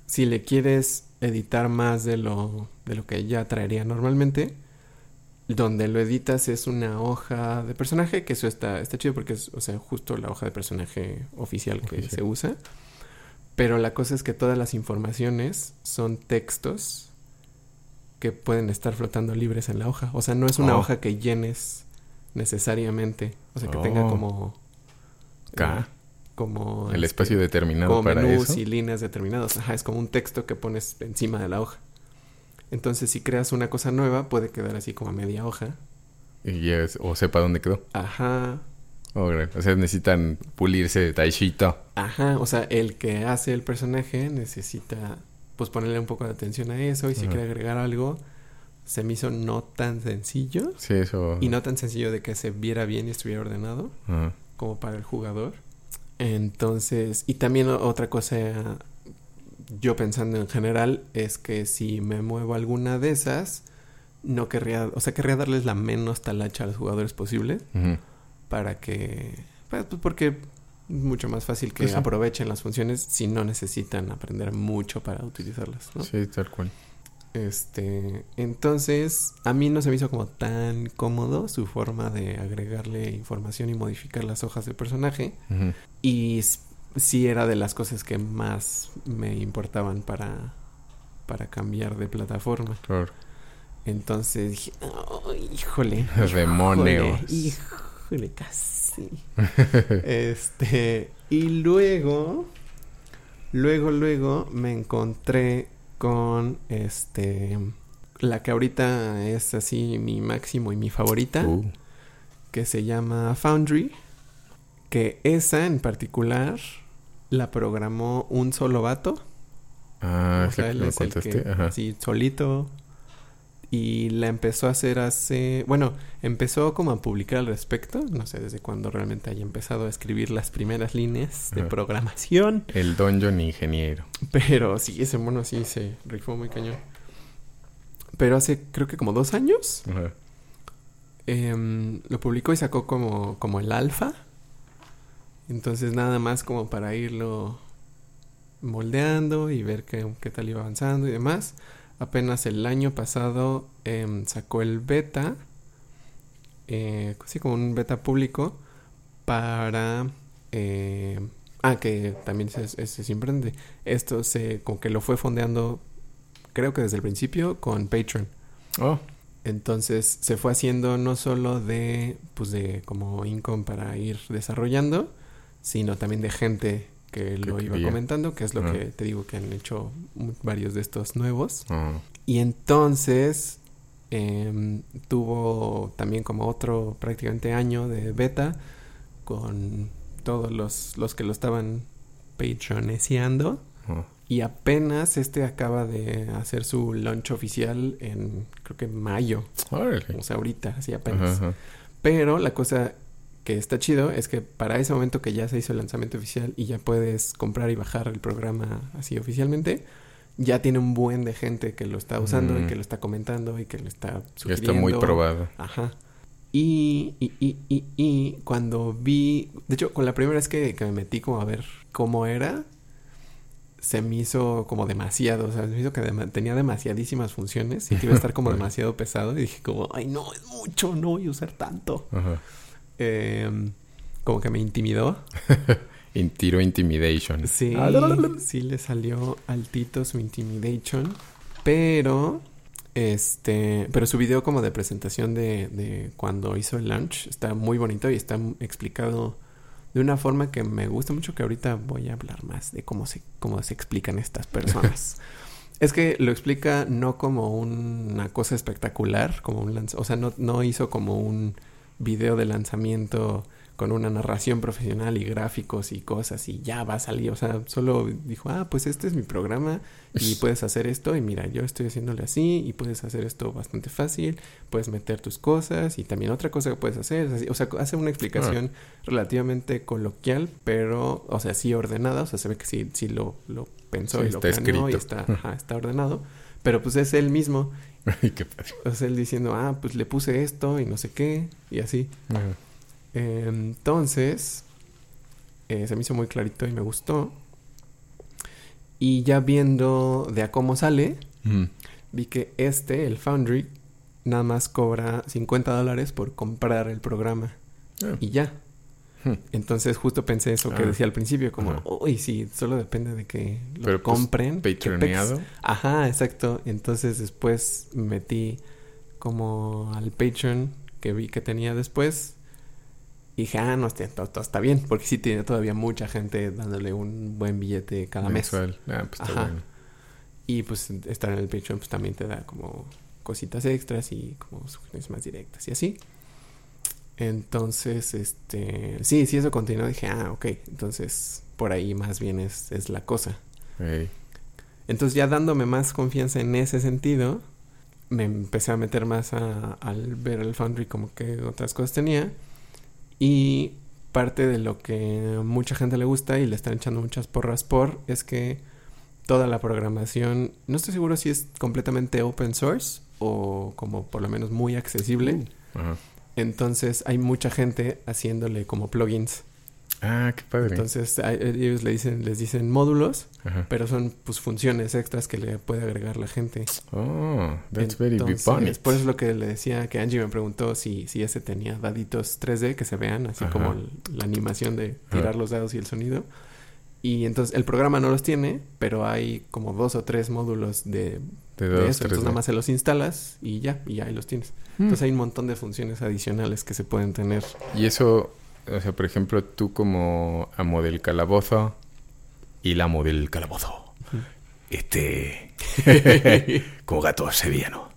Si le quieres editar más de lo, de lo que ya traería normalmente, donde lo editas es una hoja de personaje, que eso está, está chido porque es, o sea, justo la hoja de personaje oficial que Oficial. se usa. Pero la cosa es que todas las informaciones son textos que pueden estar flotando libres en la hoja. O sea, no es una Oh. hoja que llenes necesariamente. O sea, que tenga Oh. como... K. eh, como... El este, espacio determinado como para menús eso. y líneas determinadas. Ajá, es como un texto que pones encima de la hoja. Entonces, si creas una cosa nueva, puede quedar así como a media hoja. Y ya es- o sepa dónde quedó. Ajá. O sea, necesitan pulirse detallito. ajá. O sea, el que hace el personaje necesita, pues, ponerle un poco de atención a eso. Y si Ajá. quiere agregar algo, se me hizo no tan sencillo. Sí, eso. Y no tan sencillo de que se viera bien y estuviera ordenado. Ajá. como para el jugador. Entonces, y también otra cosa, yo pensando en general, es que si me muevo alguna de esas, no querría, o sea, querría darles la menos talacha a los jugadores posible para que, pues, pues, porque mucho más fácil que Pues sí. aprovechen las funciones si no necesitan aprender mucho para utilizarlas, ¿no? Sí, tal cual. Este, entonces, a mí no se me hizo como tan cómodo su forma de agregarle información y modificar las hojas de personaje. Y sí era de las cosas que más me importaban para, para cambiar de plataforma. Claro. Entonces dije, "Ay, híjole. Demonios. Híjole, híjole, casi. este, y luego, luego, luego me encontré con este, la que ahorita es así mi máximo y mi favorita, Uh, que se llama Foundry, que esa en particular la programó un solo vato. Ah, o sea, él es el que, Ajá. sí, solito. Y la empezó a hacer hace... Bueno, empezó como a publicar al respecto. No sé desde cuándo realmente haya empezado a escribir las primeras líneas de Ajá. programación. El Dungeon Ingeniero. Pero sí, ese mono sí se rifó muy cañón. Pero hace creo que como dos años Ajá. em, lo publicó y sacó como, como el alfa. Entonces nada más como para irlo moldeando y ver qué, qué tal iba avanzando y demás. Apenas el año pasado em, sacó el beta, eh, sí, como un beta público para... eh, ah, que también se, se, se sorprende. Esto se como que lo fue fondeando, creo que desde el principio, con Patreon. Oh, Entonces se fue haciendo no solo de, pues de como income para ir desarrollando, sino también de gente que lo iba quería. comentando, que es lo Ah. que te digo que han hecho varios de estos nuevos. oh. Y entonces em, tuvo también como otro prácticamente año de beta con todos los, los que lo estaban patroneciando. oh. Y apenas este acaba de hacer su launch oficial en creo que mayo. O sea, ahorita, así apenas. Pero la cosa que está chido es que para ese momento que ya se hizo el lanzamiento oficial y ya puedes comprar y bajar el programa así oficialmente, ya tiene un buen de gente que lo está usando y Mm. que lo está comentando y que lo está Ya sugiriendo. está muy probado. Ajá. Y, y, y, y, y cuando vi, de hecho, con la primera vez que, que me metí como a ver cómo era, se me hizo como demasiado, o sea, se me hizo que dema- tenía demasiadísimas funciones y que iba a estar como demasiado pesado y dije como, ay no, es mucho, no voy a usar tanto. Ajá. Em, como que me intimidó. In- Tiro Intimidation. Sí, Ah, sí le salió altito su intimidation, pero este, pero su video como de presentación de, de cuando hizo el launch está muy bonito y está explicado de una forma que me gusta mucho que ahorita voy a hablar más de cómo se cómo se explican estas personas. es que lo explica no como una cosa espectacular, como un lanz o sea, no, no hizo como un video de lanzamiento con una narración profesional y gráficos y cosas y ya va a salir. O sea, solo dijo, ah, pues este es mi programa y puedes hacer esto y mira, yo estoy haciéndole así y puedes hacer esto bastante fácil, puedes meter tus cosas y también otra cosa que puedes hacer. O sea, hace una explicación relativamente coloquial, pero, o sea, sí ordenada. O sea, se ve que sí, sí lo, lo pensó Sí, y lo está planeó y escrito. está, ajá, está ordenado. Pero pues es él mismo. Ay, qué padre. Sea, él diciendo, ah, pues le puse esto y no sé qué y así. Ajá. Entonces, eh, se me hizo muy clarito y me gustó. Y ya viendo de a cómo sale, Mm. vi que este, el Foundry, nada más cobra 50 dólares por comprar el programa. Ah. Y ya. Hmm. Entonces justo pensé eso que Ah. decía al principio, como, Ajá. uy, sí, solo depende de que lo Pero, pues, compren. ¿qué pex? Patreoneado. Ajá, exacto. Entonces después me metí como al Patreon que vi que tenía después. Y dije, ah, no, está, está bien. Porque sí tiene todavía mucha gente dándole un buen billete cada mes. Ah, pues está Ajá. bueno. Y pues estar en el Patreon pues también te da como cositas extras y como sugerencias más directas y así. Entonces, este... Sí, sí, eso continuó. Dije, ah, ok. Entonces, por ahí más bien es, es la cosa. Entonces ya dándome más confianza en ese sentido, me empecé a meter más a- al ver el Foundry como que otras cosas tenía. Y parte de lo que mucha gente le gusta y le están echando muchas porras por es que toda la programación, no estoy seguro si es completamente open source o como por lo menos muy accesible. Entonces hay mucha gente haciéndole como plugins Ah, qué padre. Entonces a- ellos le dicen, les dicen módulos, Ajá. pero son pues funciones extras que le puede agregar la gente. Oh, that's very Entonces. Por eso es lo que le decía que Angie me preguntó si, si ese tenía daditos 3D que se vean, así Ajá. como la animación de tirar Ajá. los dados y el sonido. Y entonces el programa no los tiene, pero hay como dos o tres módulos de, De de dos, eso. tres, Entonces nada más se los instalas y ya, y ahí los tienes. Mm. Entonces hay un montón de funciones adicionales que se pueden tener. Y eso, o sea, por ejemplo, tú como amo del calabozo y la amo del calabozo. Este. como gato sevillano.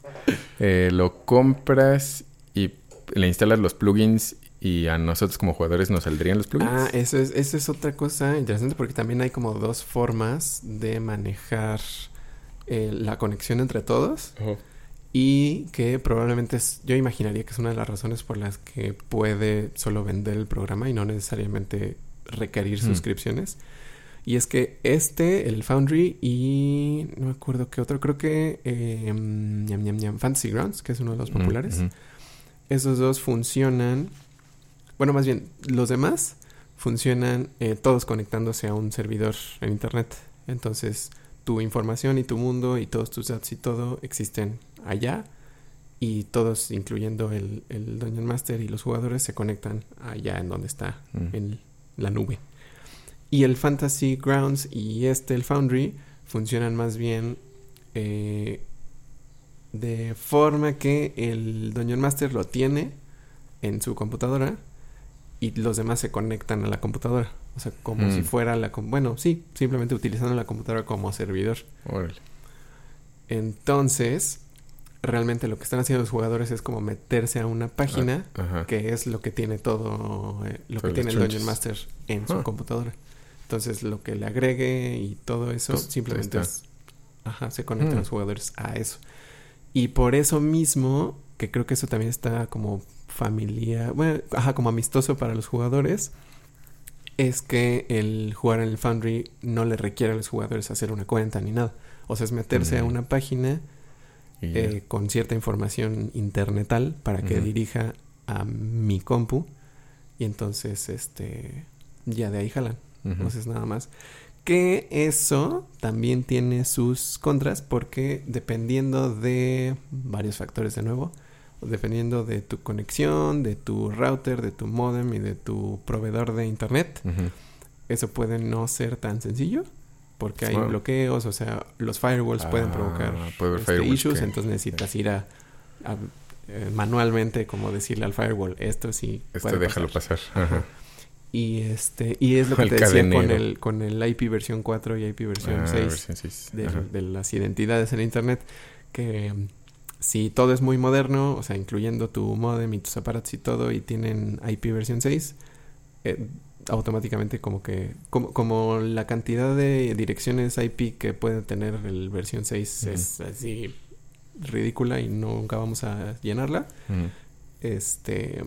Eh, lo compras y le instalas los plugins y a nosotros como jugadores nos saldrían los plugins. Ah, eso es, eso es otra cosa interesante porque también hay como dos formas de manejar eh, la conexión entre todos. Y que probablemente es, yo imaginaría que es una de las razones por las que puede solo vender el programa y no necesariamente requerir Mm. suscripciones. Y es que este, el Foundry y no me acuerdo qué otro, creo que eh, ñam, ñam, ñam, Fantasy Grounds, que es uno de los Mm, populares, esos dos funcionan, bueno, más bien, los demás funcionan eh, todos conectándose a un servidor en Internet. Entonces, tu información y tu mundo y todos tus datos y todo existen allá y todos, incluyendo el, el Dungeon Master y los jugadores, se conectan allá en donde está, Mm. en la nube. Y el Fantasy Grounds y este, el Foundry, funcionan más bien eh, de forma que el Dungeon Master lo tiene en su computadora y los demás se conectan a la computadora. O sea, como Mm. si fuera la... Bueno, sí, simplemente utilizando la computadora como servidor. Órale. Entonces, realmente lo que están haciendo los jugadores es como meterse a una página Ajá. que es lo que tiene todo, eh, lo que tiene el. Dungeon Master en su Ah. computadora. Entonces, lo que le agregue y todo eso Pues, simplemente ahí es, ajá, se conectan Mm. los jugadores a eso. Y por eso mismo, que creo que eso también está como familia, bueno, ajá, como amistoso para los jugadores, es que el jugar en el Foundry no le requiere a los jugadores hacer una cuenta ni nada. O sea, es meterse a Mm. una página eh, con cierta información internetal para que dirija a mi compu y entonces este ya de ahí jalan. Ujú. Entonces nada más. Que eso también tiene sus contras porque dependiendo de varios factores de nuevo, dependiendo de tu conexión, de tu router, de tu modem y de tu proveedor de internet, eso puede no ser tan sencillo porque hay bloqueos, o sea, los firewalls pueden Ah, provocar puede este, issues, que- entonces necesitas ir a, a, eh, manualmente como decirle al firewall, esto sí Esto puede déjalo pasar. pasar. Ajá. Y este y es lo que El te decía con el con el IP versión 4 y IP versión Ah, 6 versión seis. de, de las identidades en internet que si todo es muy moderno, o sea, incluyendo tu modem y tus aparatos y todo y tienen IP versión 6, eh, automáticamente como que como, como la cantidad de direcciones IP que puede tener el versión 6 Ujú. es así ridícula y nunca vamos a llenarla, este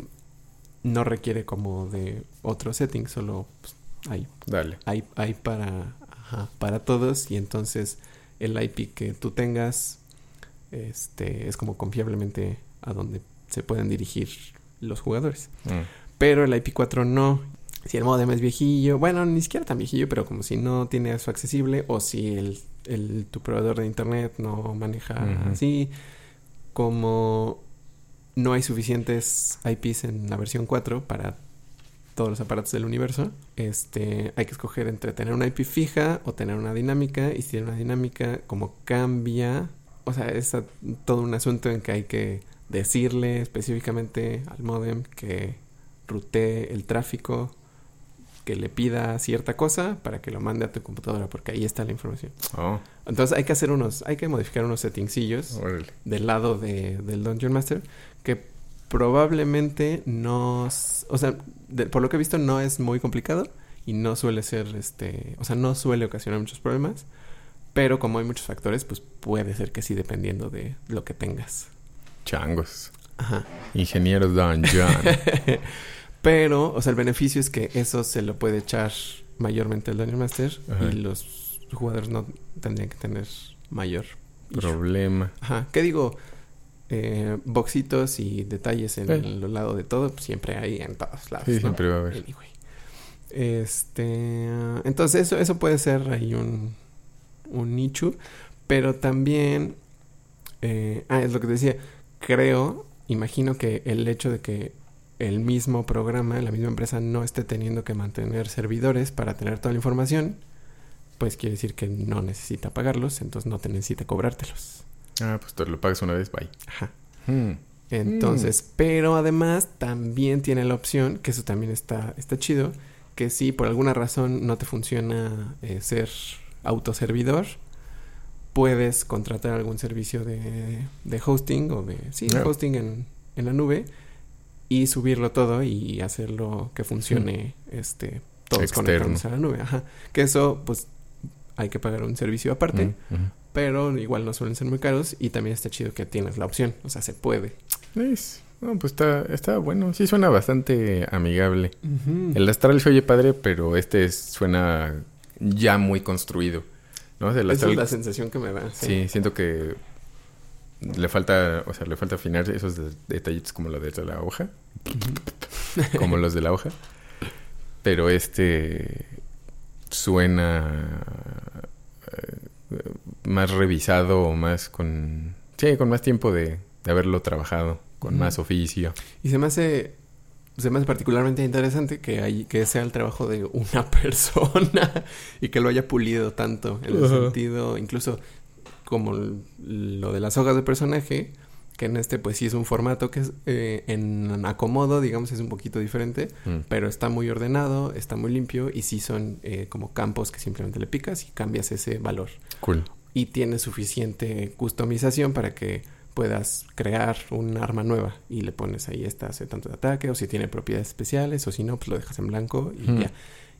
no requiere como de otro setting, solo pues, hay Dale. hay, hay para, ajá, para todos y entonces el IP que tú tengas este, es como confiablemente a donde se pueden dirigir los jugadores. Mm. Pero el IP4 no. Si el modem es viejillo, bueno, ni siquiera tan viejillo, pero como si no tiene eso accesible o si el, el- tu proveedor de internet no maneja así, como no hay suficientes IPs en la versión 4 para todos los aparatos del universo, este, hay que escoger entre tener una IP fija o tener una dinámica y si tiene una dinámica como cambia, o sea, es todo un asunto en que hay que decirle específicamente al modem que rutee el tráfico, que le pida cierta cosa para que lo mande a tu computadora, porque ahí está la información. Oh, Entonces hay que hacer unos, hay que modificar unos settingsillos órale. del lado de, del Dungeon Master que probablemente no, o sea, de- por lo que he visto no es muy complicado y no suele ser, este, o sea, no suele ocasionar muchos problemas, pero como hay muchos factores, pues puede ser que sí dependiendo de lo que tengas. Changos. Ajá. Ingeniero Don John. Pero, o sea, el beneficio es que eso se lo puede echar mayormente el Dungeon Master Ajá. y los jugadores no tendrían que tener mayor. Problema. Ajá. ¿Qué digo? Eh, boxitos y detalles en Sí. el lado de todo, pues siempre hay en todos lados. Sí, ¿no? siempre va a haber. Anyway. Este, entonces eso, eso puede ser ahí un, un nicho, pero también, eh, ah, es lo que te decía, creo, imagino que el hecho de que el mismo programa, la misma empresa no esté teniendo que mantener servidores para tener toda la información, pues quiere decir que no necesita pagarlos, entonces no te necesita cobrártelos. Ah, pues te lo pagas una vez, bye. Ajá. Hmm. Entonces, pero además también tiene la opción, que eso también está, está chido, que si por alguna razón no te funciona eh, ser autoservidor, puedes contratar algún servicio de, de hosting o de, sí, hosting en, en la nube y subirlo todo y hacerlo que funcione este todos Externo. conectados a la nube. Ajá. Que eso, pues, hay que pagar un servicio aparte, Mm, pero igual no suelen ser muy caros y también está chido que tienes la opción, o sea, se puede. Nice. No, pues está, está bueno. Sí suena bastante amigable. El Astral se oye padre, pero este es- suena ya muy construido. ¿No? Esa es la sensación que me da. sí, siento que le falta, o sea, le falta afinar esos de- detallitos como lo de la hoja, como los de la hoja. Pero este suena eh, más revisado o más con, sí, con más tiempo de, de haberlo trabajado, con más oficio. Y se me hace se me hace particularmente interesante que hay, que sea el trabajo de una persona y que lo haya pulido tanto en el sentido incluso como lo de las hojas de personaje que en este pues sí es un formato que es eh, en acomodo digamos es un poquito diferente Mm. pero está muy ordenado está muy limpio y sí son eh, como campos que simplemente le picas y cambias ese valor Cool. y tiene suficiente customización para que puedas crear un arma nueva y le pones ahí esta hace tanto de ataque o si tiene propiedades especiales o si no pues lo dejas en blanco y ya.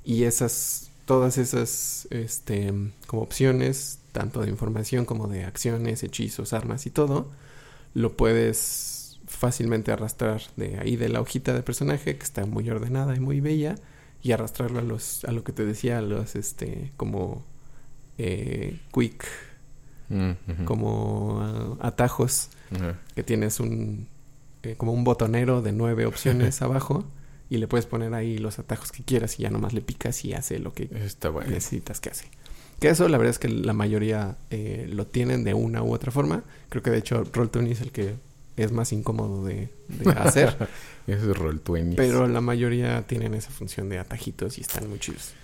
Y esas todas esas este como opciones tanto de información como de acciones hechizos armas y todo lo puedes fácilmente arrastrar de ahí de la hojita de personaje que está muy ordenada y muy bella y arrastrarlo a los a lo que te decía a los este como eh, quick Mm, como ah, atajos que tienes un eh, como un botonero de nueve opciones abajo y le puedes poner ahí los atajos que quieras y ya nomás le picas y hace lo que Está bueno. necesitas que hace. Que eso la verdad es que la mayoría eh, lo tienen de una u otra forma. Creo que de hecho Roll20 es el que es más incómodo de, de hacer, Eso es Roll20. pero la mayoría tienen esa función de atajitos y están muy chidos.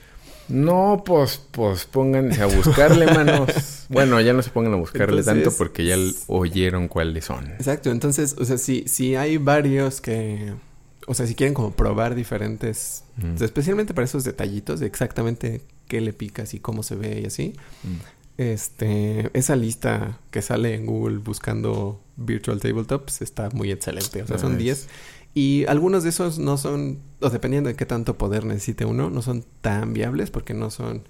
No, pues, pues pónganse a buscarle, manos. bueno, ya no se pongan a buscarle Entonces- tanto porque ya oyeron cuáles son. Exacto, entonces, o sea, si, si hay varios que, o sea, si quieren como probar diferentes, Mm. o sea, especialmente para esos detallitos de exactamente qué le picas y cómo se ve y así, Mm. este, esa lista que sale en Google buscando Virtual Tabletops está muy excelente, o sea, son Nice. 10 y algunos de esos no son, o dependiendo de qué tanto poder necesite uno, no son tan viables porque no son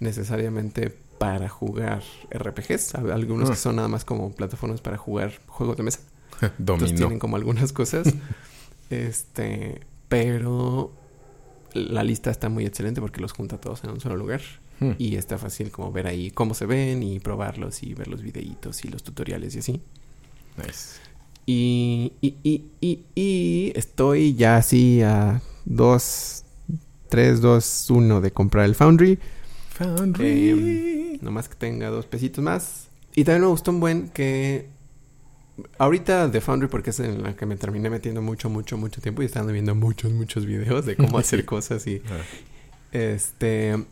necesariamente para jugar RPGs, algunos Ah. que son nada más como plataformas para jugar juegos de mesa. Entonces Dominó. tienen como algunas cosas. este, pero la lista está muy excelente porque los junta todos en un solo lugar Hmm. y está fácil como ver ahí cómo se ven y probarlos y ver los videitos y los tutoriales y así. Nice. Y, y, y, y, y estoy ya así a 2, 3, 2, 1 de comprar el Foundry. Foundry. Nomás que tenga dos pesitos más. Y también me gustó un buen que... Ahorita de Foundry porque es en la que me terminé metiendo mucho, mucho, mucho tiempo y estando viendo muchos, muchos videos de cómo hacer cosas y... Ah. Este...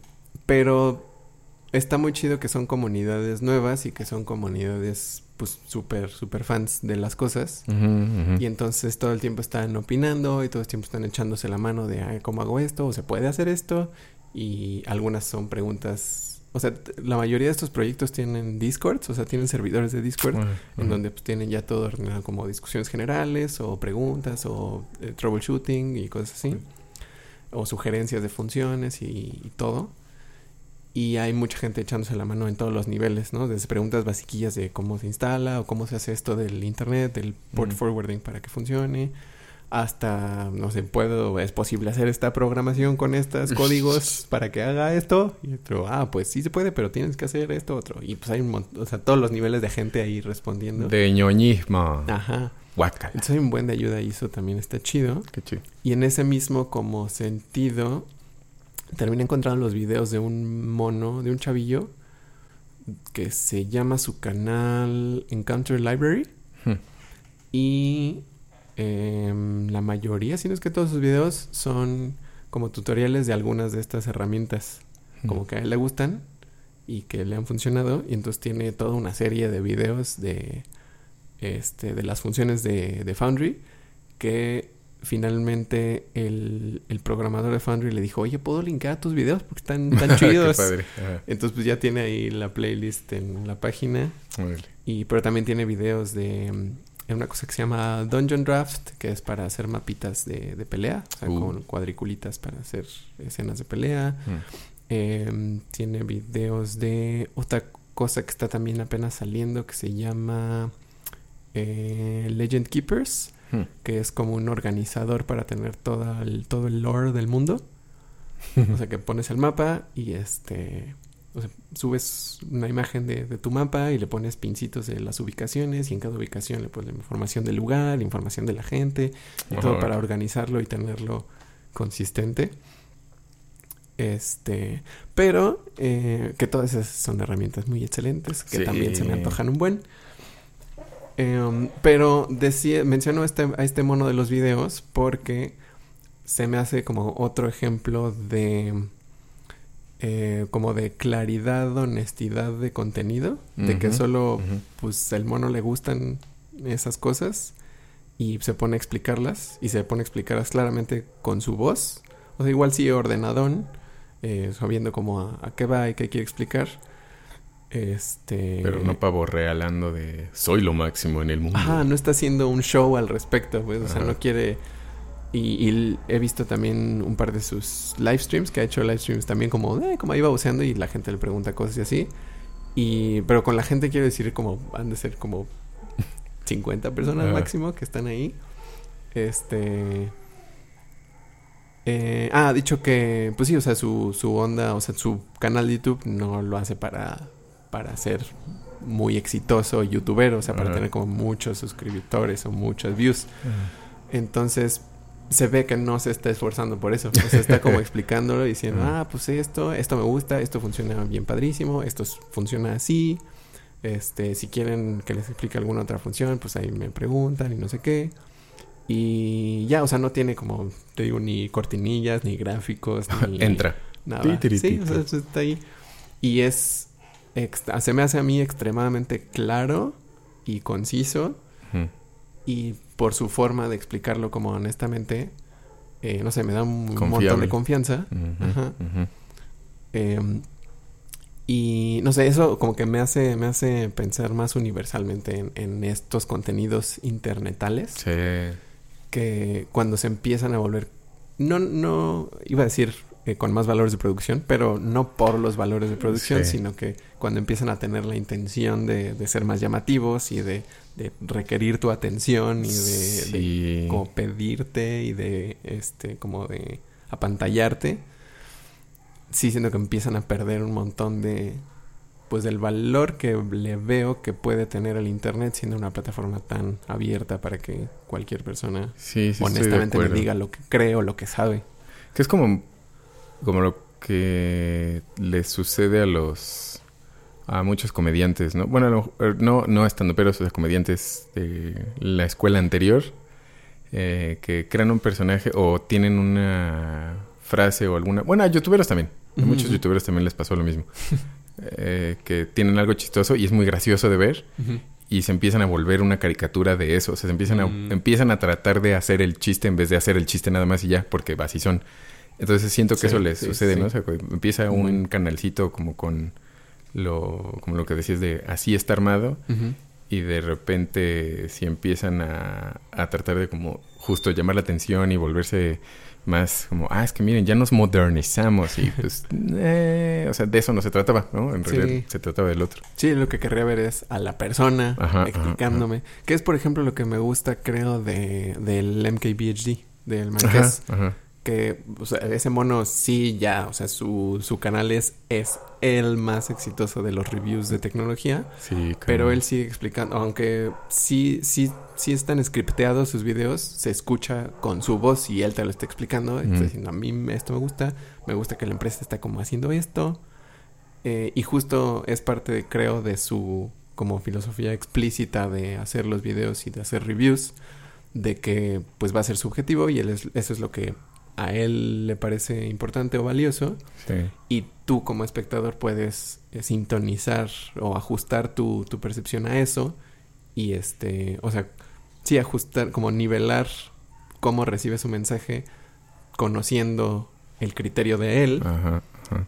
Pero está muy chido que son comunidades nuevas y que son comunidades pues súper, súper fans de las cosas. Y entonces todo el tiempo están opinando y todo el tiempo están echándose la mano de "Ay, cómo hago esto o se puede hacer esto. Y algunas son preguntas. O sea, la mayoría de estos proyectos tienen Discords, o sea, tienen servidores de Discord en donde pues, tienen ya todo ordenado como discusiones generales o preguntas o eh, troubleshooting y cosas así. O sugerencias de funciones y, y todo. Y hay mucha gente echándose la mano en todos los niveles, ¿no? Desde preguntas basiquillas de cómo se instala o cómo se hace esto del internet, del port Mm. forwarding para que funcione, hasta, no sé, puedo, es posible hacer esta programación con estos códigos para que haga esto. Y otro, ah, pues sí se puede, pero tienes que hacer esto, otro. Y pues hay un montón, o sea, todos los niveles de gente ahí respondiendo. De ñoñismo. Ajá. Guácala. Entonces hay un buen de ayuda y eso también está chido. Qué chido. Y en ese mismo como sentido, terminé encontrando los videos de un mono, de un chavillo, que se llama su canal Encounter Library. Hmm. Y em, la mayoría, si no es que todos sus videos, son como tutoriales de algunas de estas herramientas. Como que a él le gustan y que le han funcionado. Y entonces tiene toda una serie de videos de, este, de las funciones de, de Foundry que finalmente el, el, programador de Foundry le dijo, oye, ¿puedo linkar tus videos? Porque están tan chidos. Entonces, pues ya tiene ahí la playlist en la página. Y, pero también tiene videos de mm, una cosa que se llama Dungeon Draft, que es para hacer mapitas de, de pelea, o sea, uh. con cuadriculitas para hacer escenas de pelea. Mm. Eh, tiene videos de otra cosa que está también apenas saliendo que se llama eh, Legend Keepers Hmm. que es como un organizador para tener todo el, todo el lore del mundo. o sea, que pones el mapa y este... O sea, subes una imagen de, tu mapa y le pones pincitos de las ubicaciones y en cada ubicación le pones la información del lugar, la información de la gente y todo para organizarlo y tenerlo consistente. Este, pero eh, que todas esas son herramientas muy excelentes que también se me antojan un buen. Em, pero decía, menciono este, a este mono de los videos porque se me hace como otro ejemplo de eh, como de claridad, honestidad de contenido, de que solo pues el mono le gustan esas cosas y se pone a explicarlas y se pone a explicarlas claramente con su voz. O sea, igual sí ordenadón, eh, sabiendo como a, a, qué va y qué quiere explicar. Este. Pero no pavo realando de soy lo máximo en el mundo. Ajá, no está haciendo un show al respecto, pues. O sea, no quiere. Y, he visto también un par de sus live streams, que ha hecho live streams también como, eh, como iba buceando y la gente le pregunta cosas y así. Y, pero con la gente quiero decir como, han de ser como 50 personas máximo que están ahí. Este. Eh, ah, ha dicho que, pues sí, o sea, su, su onda, o sea, su canal de YouTube no lo hace para para ser muy exitoso youtuber, o sea, para tener como muchos suscriptores o muchos views. Entonces, se ve que no se está esforzando por eso. O sea, está como explicándolo, diciendo, ah, pues esto, esto me gusta, esto funciona bien padrísimo, esto funciona así. Este, si quieren que les explique alguna otra función, pues ahí me preguntan y no sé qué. Y ya, o sea, no tiene como, te digo, ni cortinillas, ni gráficos, ni... Entra. Nada. Sí, o sea, está ahí. Y es se me hace a mí extremadamente claro y conciso. Y por su forma de explicarlo como honestamente, eh, no sé, me da un montón de confianza. Em, y no sé, eso como que me hace, me hace pensar más universalmente en, estos contenidos internetales. Sí. Que cuando se empiezan a volver. No, no, iba a decir eh, con más valores de producción, pero no por los valores de producción, sino que cuando empiezan a tener la intención de, ser más llamativos y de, requerir tu atención y de, como pedirte y de este como de apantallarte, sí siento que empiezan a perder un montón de pues del valor que le veo que puede tener el internet siendo una plataforma tan abierta para que cualquier persona honestamente le diga lo que cree o lo que sabe. Que es como como lo que le sucede a los a muchos comediantes, ¿no? Bueno, no no estando pero o comediantes de la escuela anterior eh, que crean un personaje o tienen una frase o alguna, bueno, a youtuberos también. A muchos youtuberos también les pasó lo mismo. Eh, que tienen algo chistoso y es muy gracioso de ver y se empiezan a volver una caricatura de eso, o sea, se empiezan a mm. empiezan a tratar de hacer el chiste en vez de hacer el chiste nada más y ya, porque así son. Entonces siento que eso les sucede, ¿no? O sea, empieza un canalcito como con lo, como lo que decías de así está armado y de repente si empiezan a, a tratar de como justo llamar la atención y volverse más como, ah, es que miren, ya nos modernizamos y pues, eh, o sea, de eso no se trataba, ¿no? En realidad se trataba del otro. Sí, lo que querría ver es a la persona explicándome, que es por ejemplo lo que me gusta creo de, del MKBHD, del Marqués que o sea, ese mono sí ya, o sea, su, su canal es, es el más exitoso de los reviews de tecnología. Sí, Pero él sigue explicando, aunque sí, sí, sí están scripteados sus videos, se escucha con su voz y él te lo está explicando. Está diciendo, a mí esto me gusta, me gusta que la empresa está como haciendo esto. Eh, y justo es parte, creo, de su como filosofía explícita de hacer los videos y de hacer reviews, de que pues va a ser subjetivo y él es, eso es lo que a él le parece importante o valioso. Y tú como espectador puedes eh, sintonizar o ajustar tu, tu, percepción a eso. Y este, o sea, sí ajustar, como nivelar cómo recibe su mensaje conociendo el criterio de él.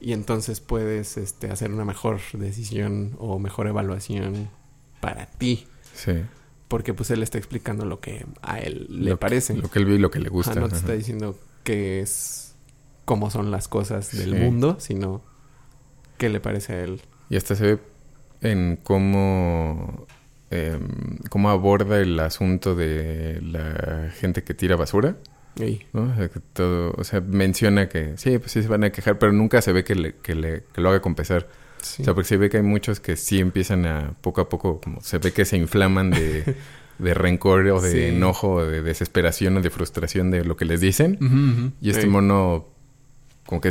Y entonces puedes este, hacer una mejor decisión o mejor evaluación para ti. Sí. Porque pues él está explicando lo que a él le parece. lo que él ve y lo que le gusta. no te está diciendo que es cómo son las cosas del mundo, sino qué le parece a él. Y hasta se ve en cómo, em, cómo aborda el asunto de la gente que tira basura. ¿no? O sea, que todo, o sea, menciona que sí, pues sí se van a quejar, pero nunca se ve que, le, que, le, que lo haga con pesar. O sea, porque se ve que hay muchos que sí empiezan a poco a poco, como se ve que se inflaman de, de rencor o de enojo, o de desesperación o de frustración de lo que les dicen. Y este mono, como que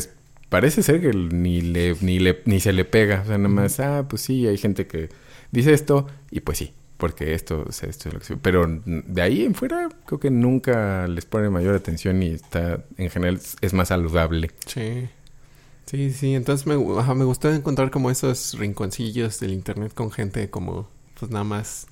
parece ser que ni le, ni le, ni se le pega. O sea, nada más, ah, pues sí, hay gente que dice esto, y pues sí, porque esto, o sea, esto es lo que Pero de ahí en fuera, creo que nunca les pone mayor atención y está, en general, es más saludable. Sí. Sí, sí, entonces me, me gustó encontrar como esos rinconcillos del internet con gente como, pues nada más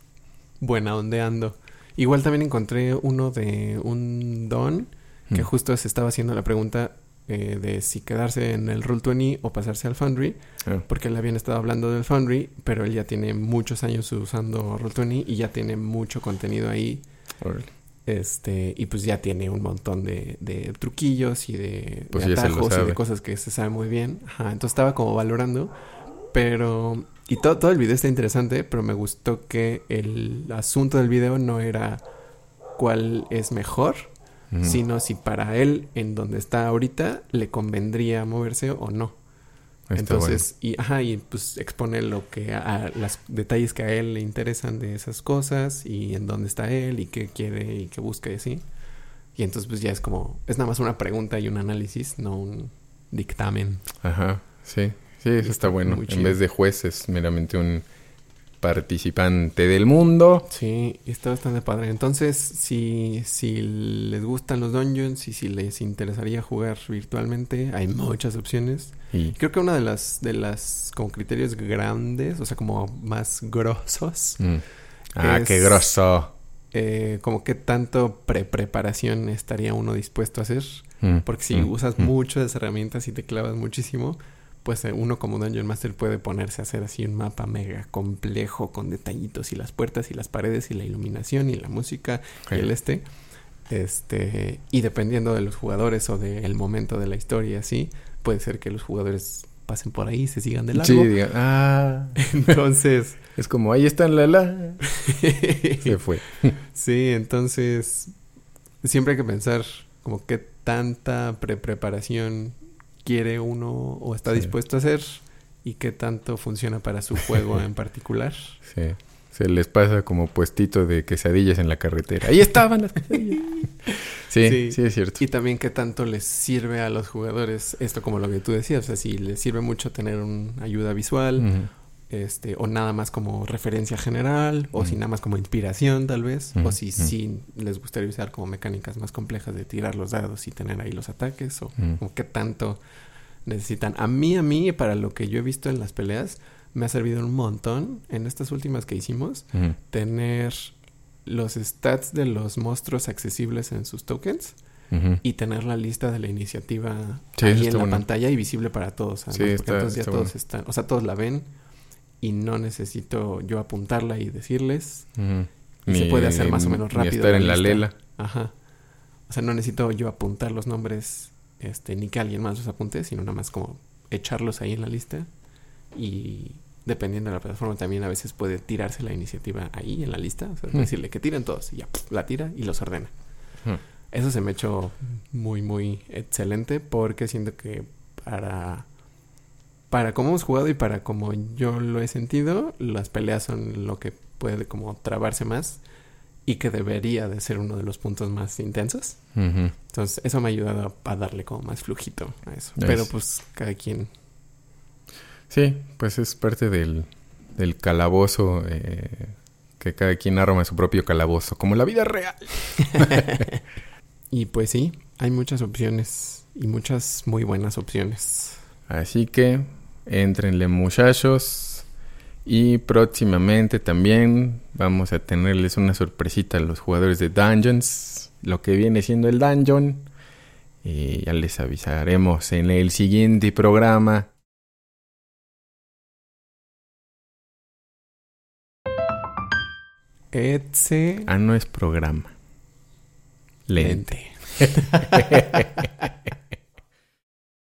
buena ondeando. Igual también encontré uno de un don que mm. justo se estaba haciendo la pregunta eh, de si quedarse en el Roll20 o pasarse al Foundry, ah. porque él habían estado hablando del Foundry, pero él ya tiene muchos años usando Roll20 y ya tiene mucho contenido ahí. Este, y pues ya tiene un montón de, de truquillos y de, pues atajos y de cosas que se sabe muy bien. entonces estaba como valorando, pero y todo, todo el video está interesante, pero me gustó que el asunto del video no era cuál es mejor, sino si para él, en donde está ahorita, le convendría moverse o no. Entonces, y ajá, y pues expone lo que a, los detalles que a él le interesan de esas cosas y en dónde está él y qué quiere y qué busca y así. Y entonces pues ya es como, es nada más una pregunta y un análisis, no un dictamen. Ajá, sí. Sí, eso está bueno. En vez de juez es meramente un participante del mundo. Sí, está bastante padre. Entonces, si, si les gustan los dungeons y si les interesaría jugar virtualmente, hay muchas opciones. Y creo que una de las, de las como criterios grandes, o sea, como más grosos. Mm. Ah, qué grosso. Eh, como que tanto pre-preparación estaría uno dispuesto a hacer. Mm, Porque si mm, usas muchas herramientas y te clavas muchísimo, pues uno como Dungeon Master puede ponerse a hacer así un mapa mega complejo con detallitos y las puertas y las paredes y la iluminación y la música y el este. Este, y dependiendo de los jugadores o del momento de la historia, así, puede ser que los jugadores pasen por ahí y se sigan de largo. Sí, digan, ah. Entonces. es como, ahí está la la. se fue. sí, entonces. Siempre hay que pensar como qué tanta pre-preparación quiere uno o está dispuesto a hacer y qué tanto funciona para su juego en particular. Sí. Se les pasa como puestito de quesadillas en la carretera. Ahí estaban las quesadillas. sí, sí, es cierto. Y también qué tanto les sirve a los jugadores esto como lo que tú decías. O sea, si les sirve mucho tener una ayuda visual, este, o nada más como referencia general, o si nada más como inspiración tal vez, o si sí les gustaría usar como mecánicas más complejas de tirar los dados y tener ahí los ataques, o, o qué tanto necesitan. A mí, a mí, para lo que yo he visto en las peleas, me ha servido un montón en estas últimas que hicimos, tener los stats de los monstruos accesibles en sus tokens. Y tener la lista de la iniciativa ahí en la pantalla y visible para todos. sí, porque entonces ya todos están, o sea, todos la ven y no necesito yo apuntarla y decirles. y se puede hacer más o menos rápido. estar en la lela. Ajá. O sea, no necesito yo apuntar los nombres este, ni que alguien más los apunte, sino nada más como echarlos ahí en la lista y dependiendo de la plataforma también a veces puede tirarse la iniciativa ahí en la lista, o sea, decirle que tiren todos y ya la tira y los ordena. Eso se me ha hecho muy, muy excelente porque siento que para, para cómo hemos jugado y para cómo yo lo he sentido, las peleas son lo que puede como trabarse más y que debería de ser uno de los puntos más intensos. Entonces, eso me ha ayudado a, darle como más flujito a eso. Pero pues cada quien... Sí, pues es parte del, del calabozo, eh, que cada quien arma su propio calabozo, como la vida real. y pues sí, hay muchas opciones y muchas muy buenas opciones. Así que, entrenle muchachos y próximamente también vamos a tenerles una sorpresita a los jugadores de Dungeons, lo que viene siendo el Dungeon. Y ya les avisaremos en el siguiente programa. Etse. Ah, no es programa. Lente.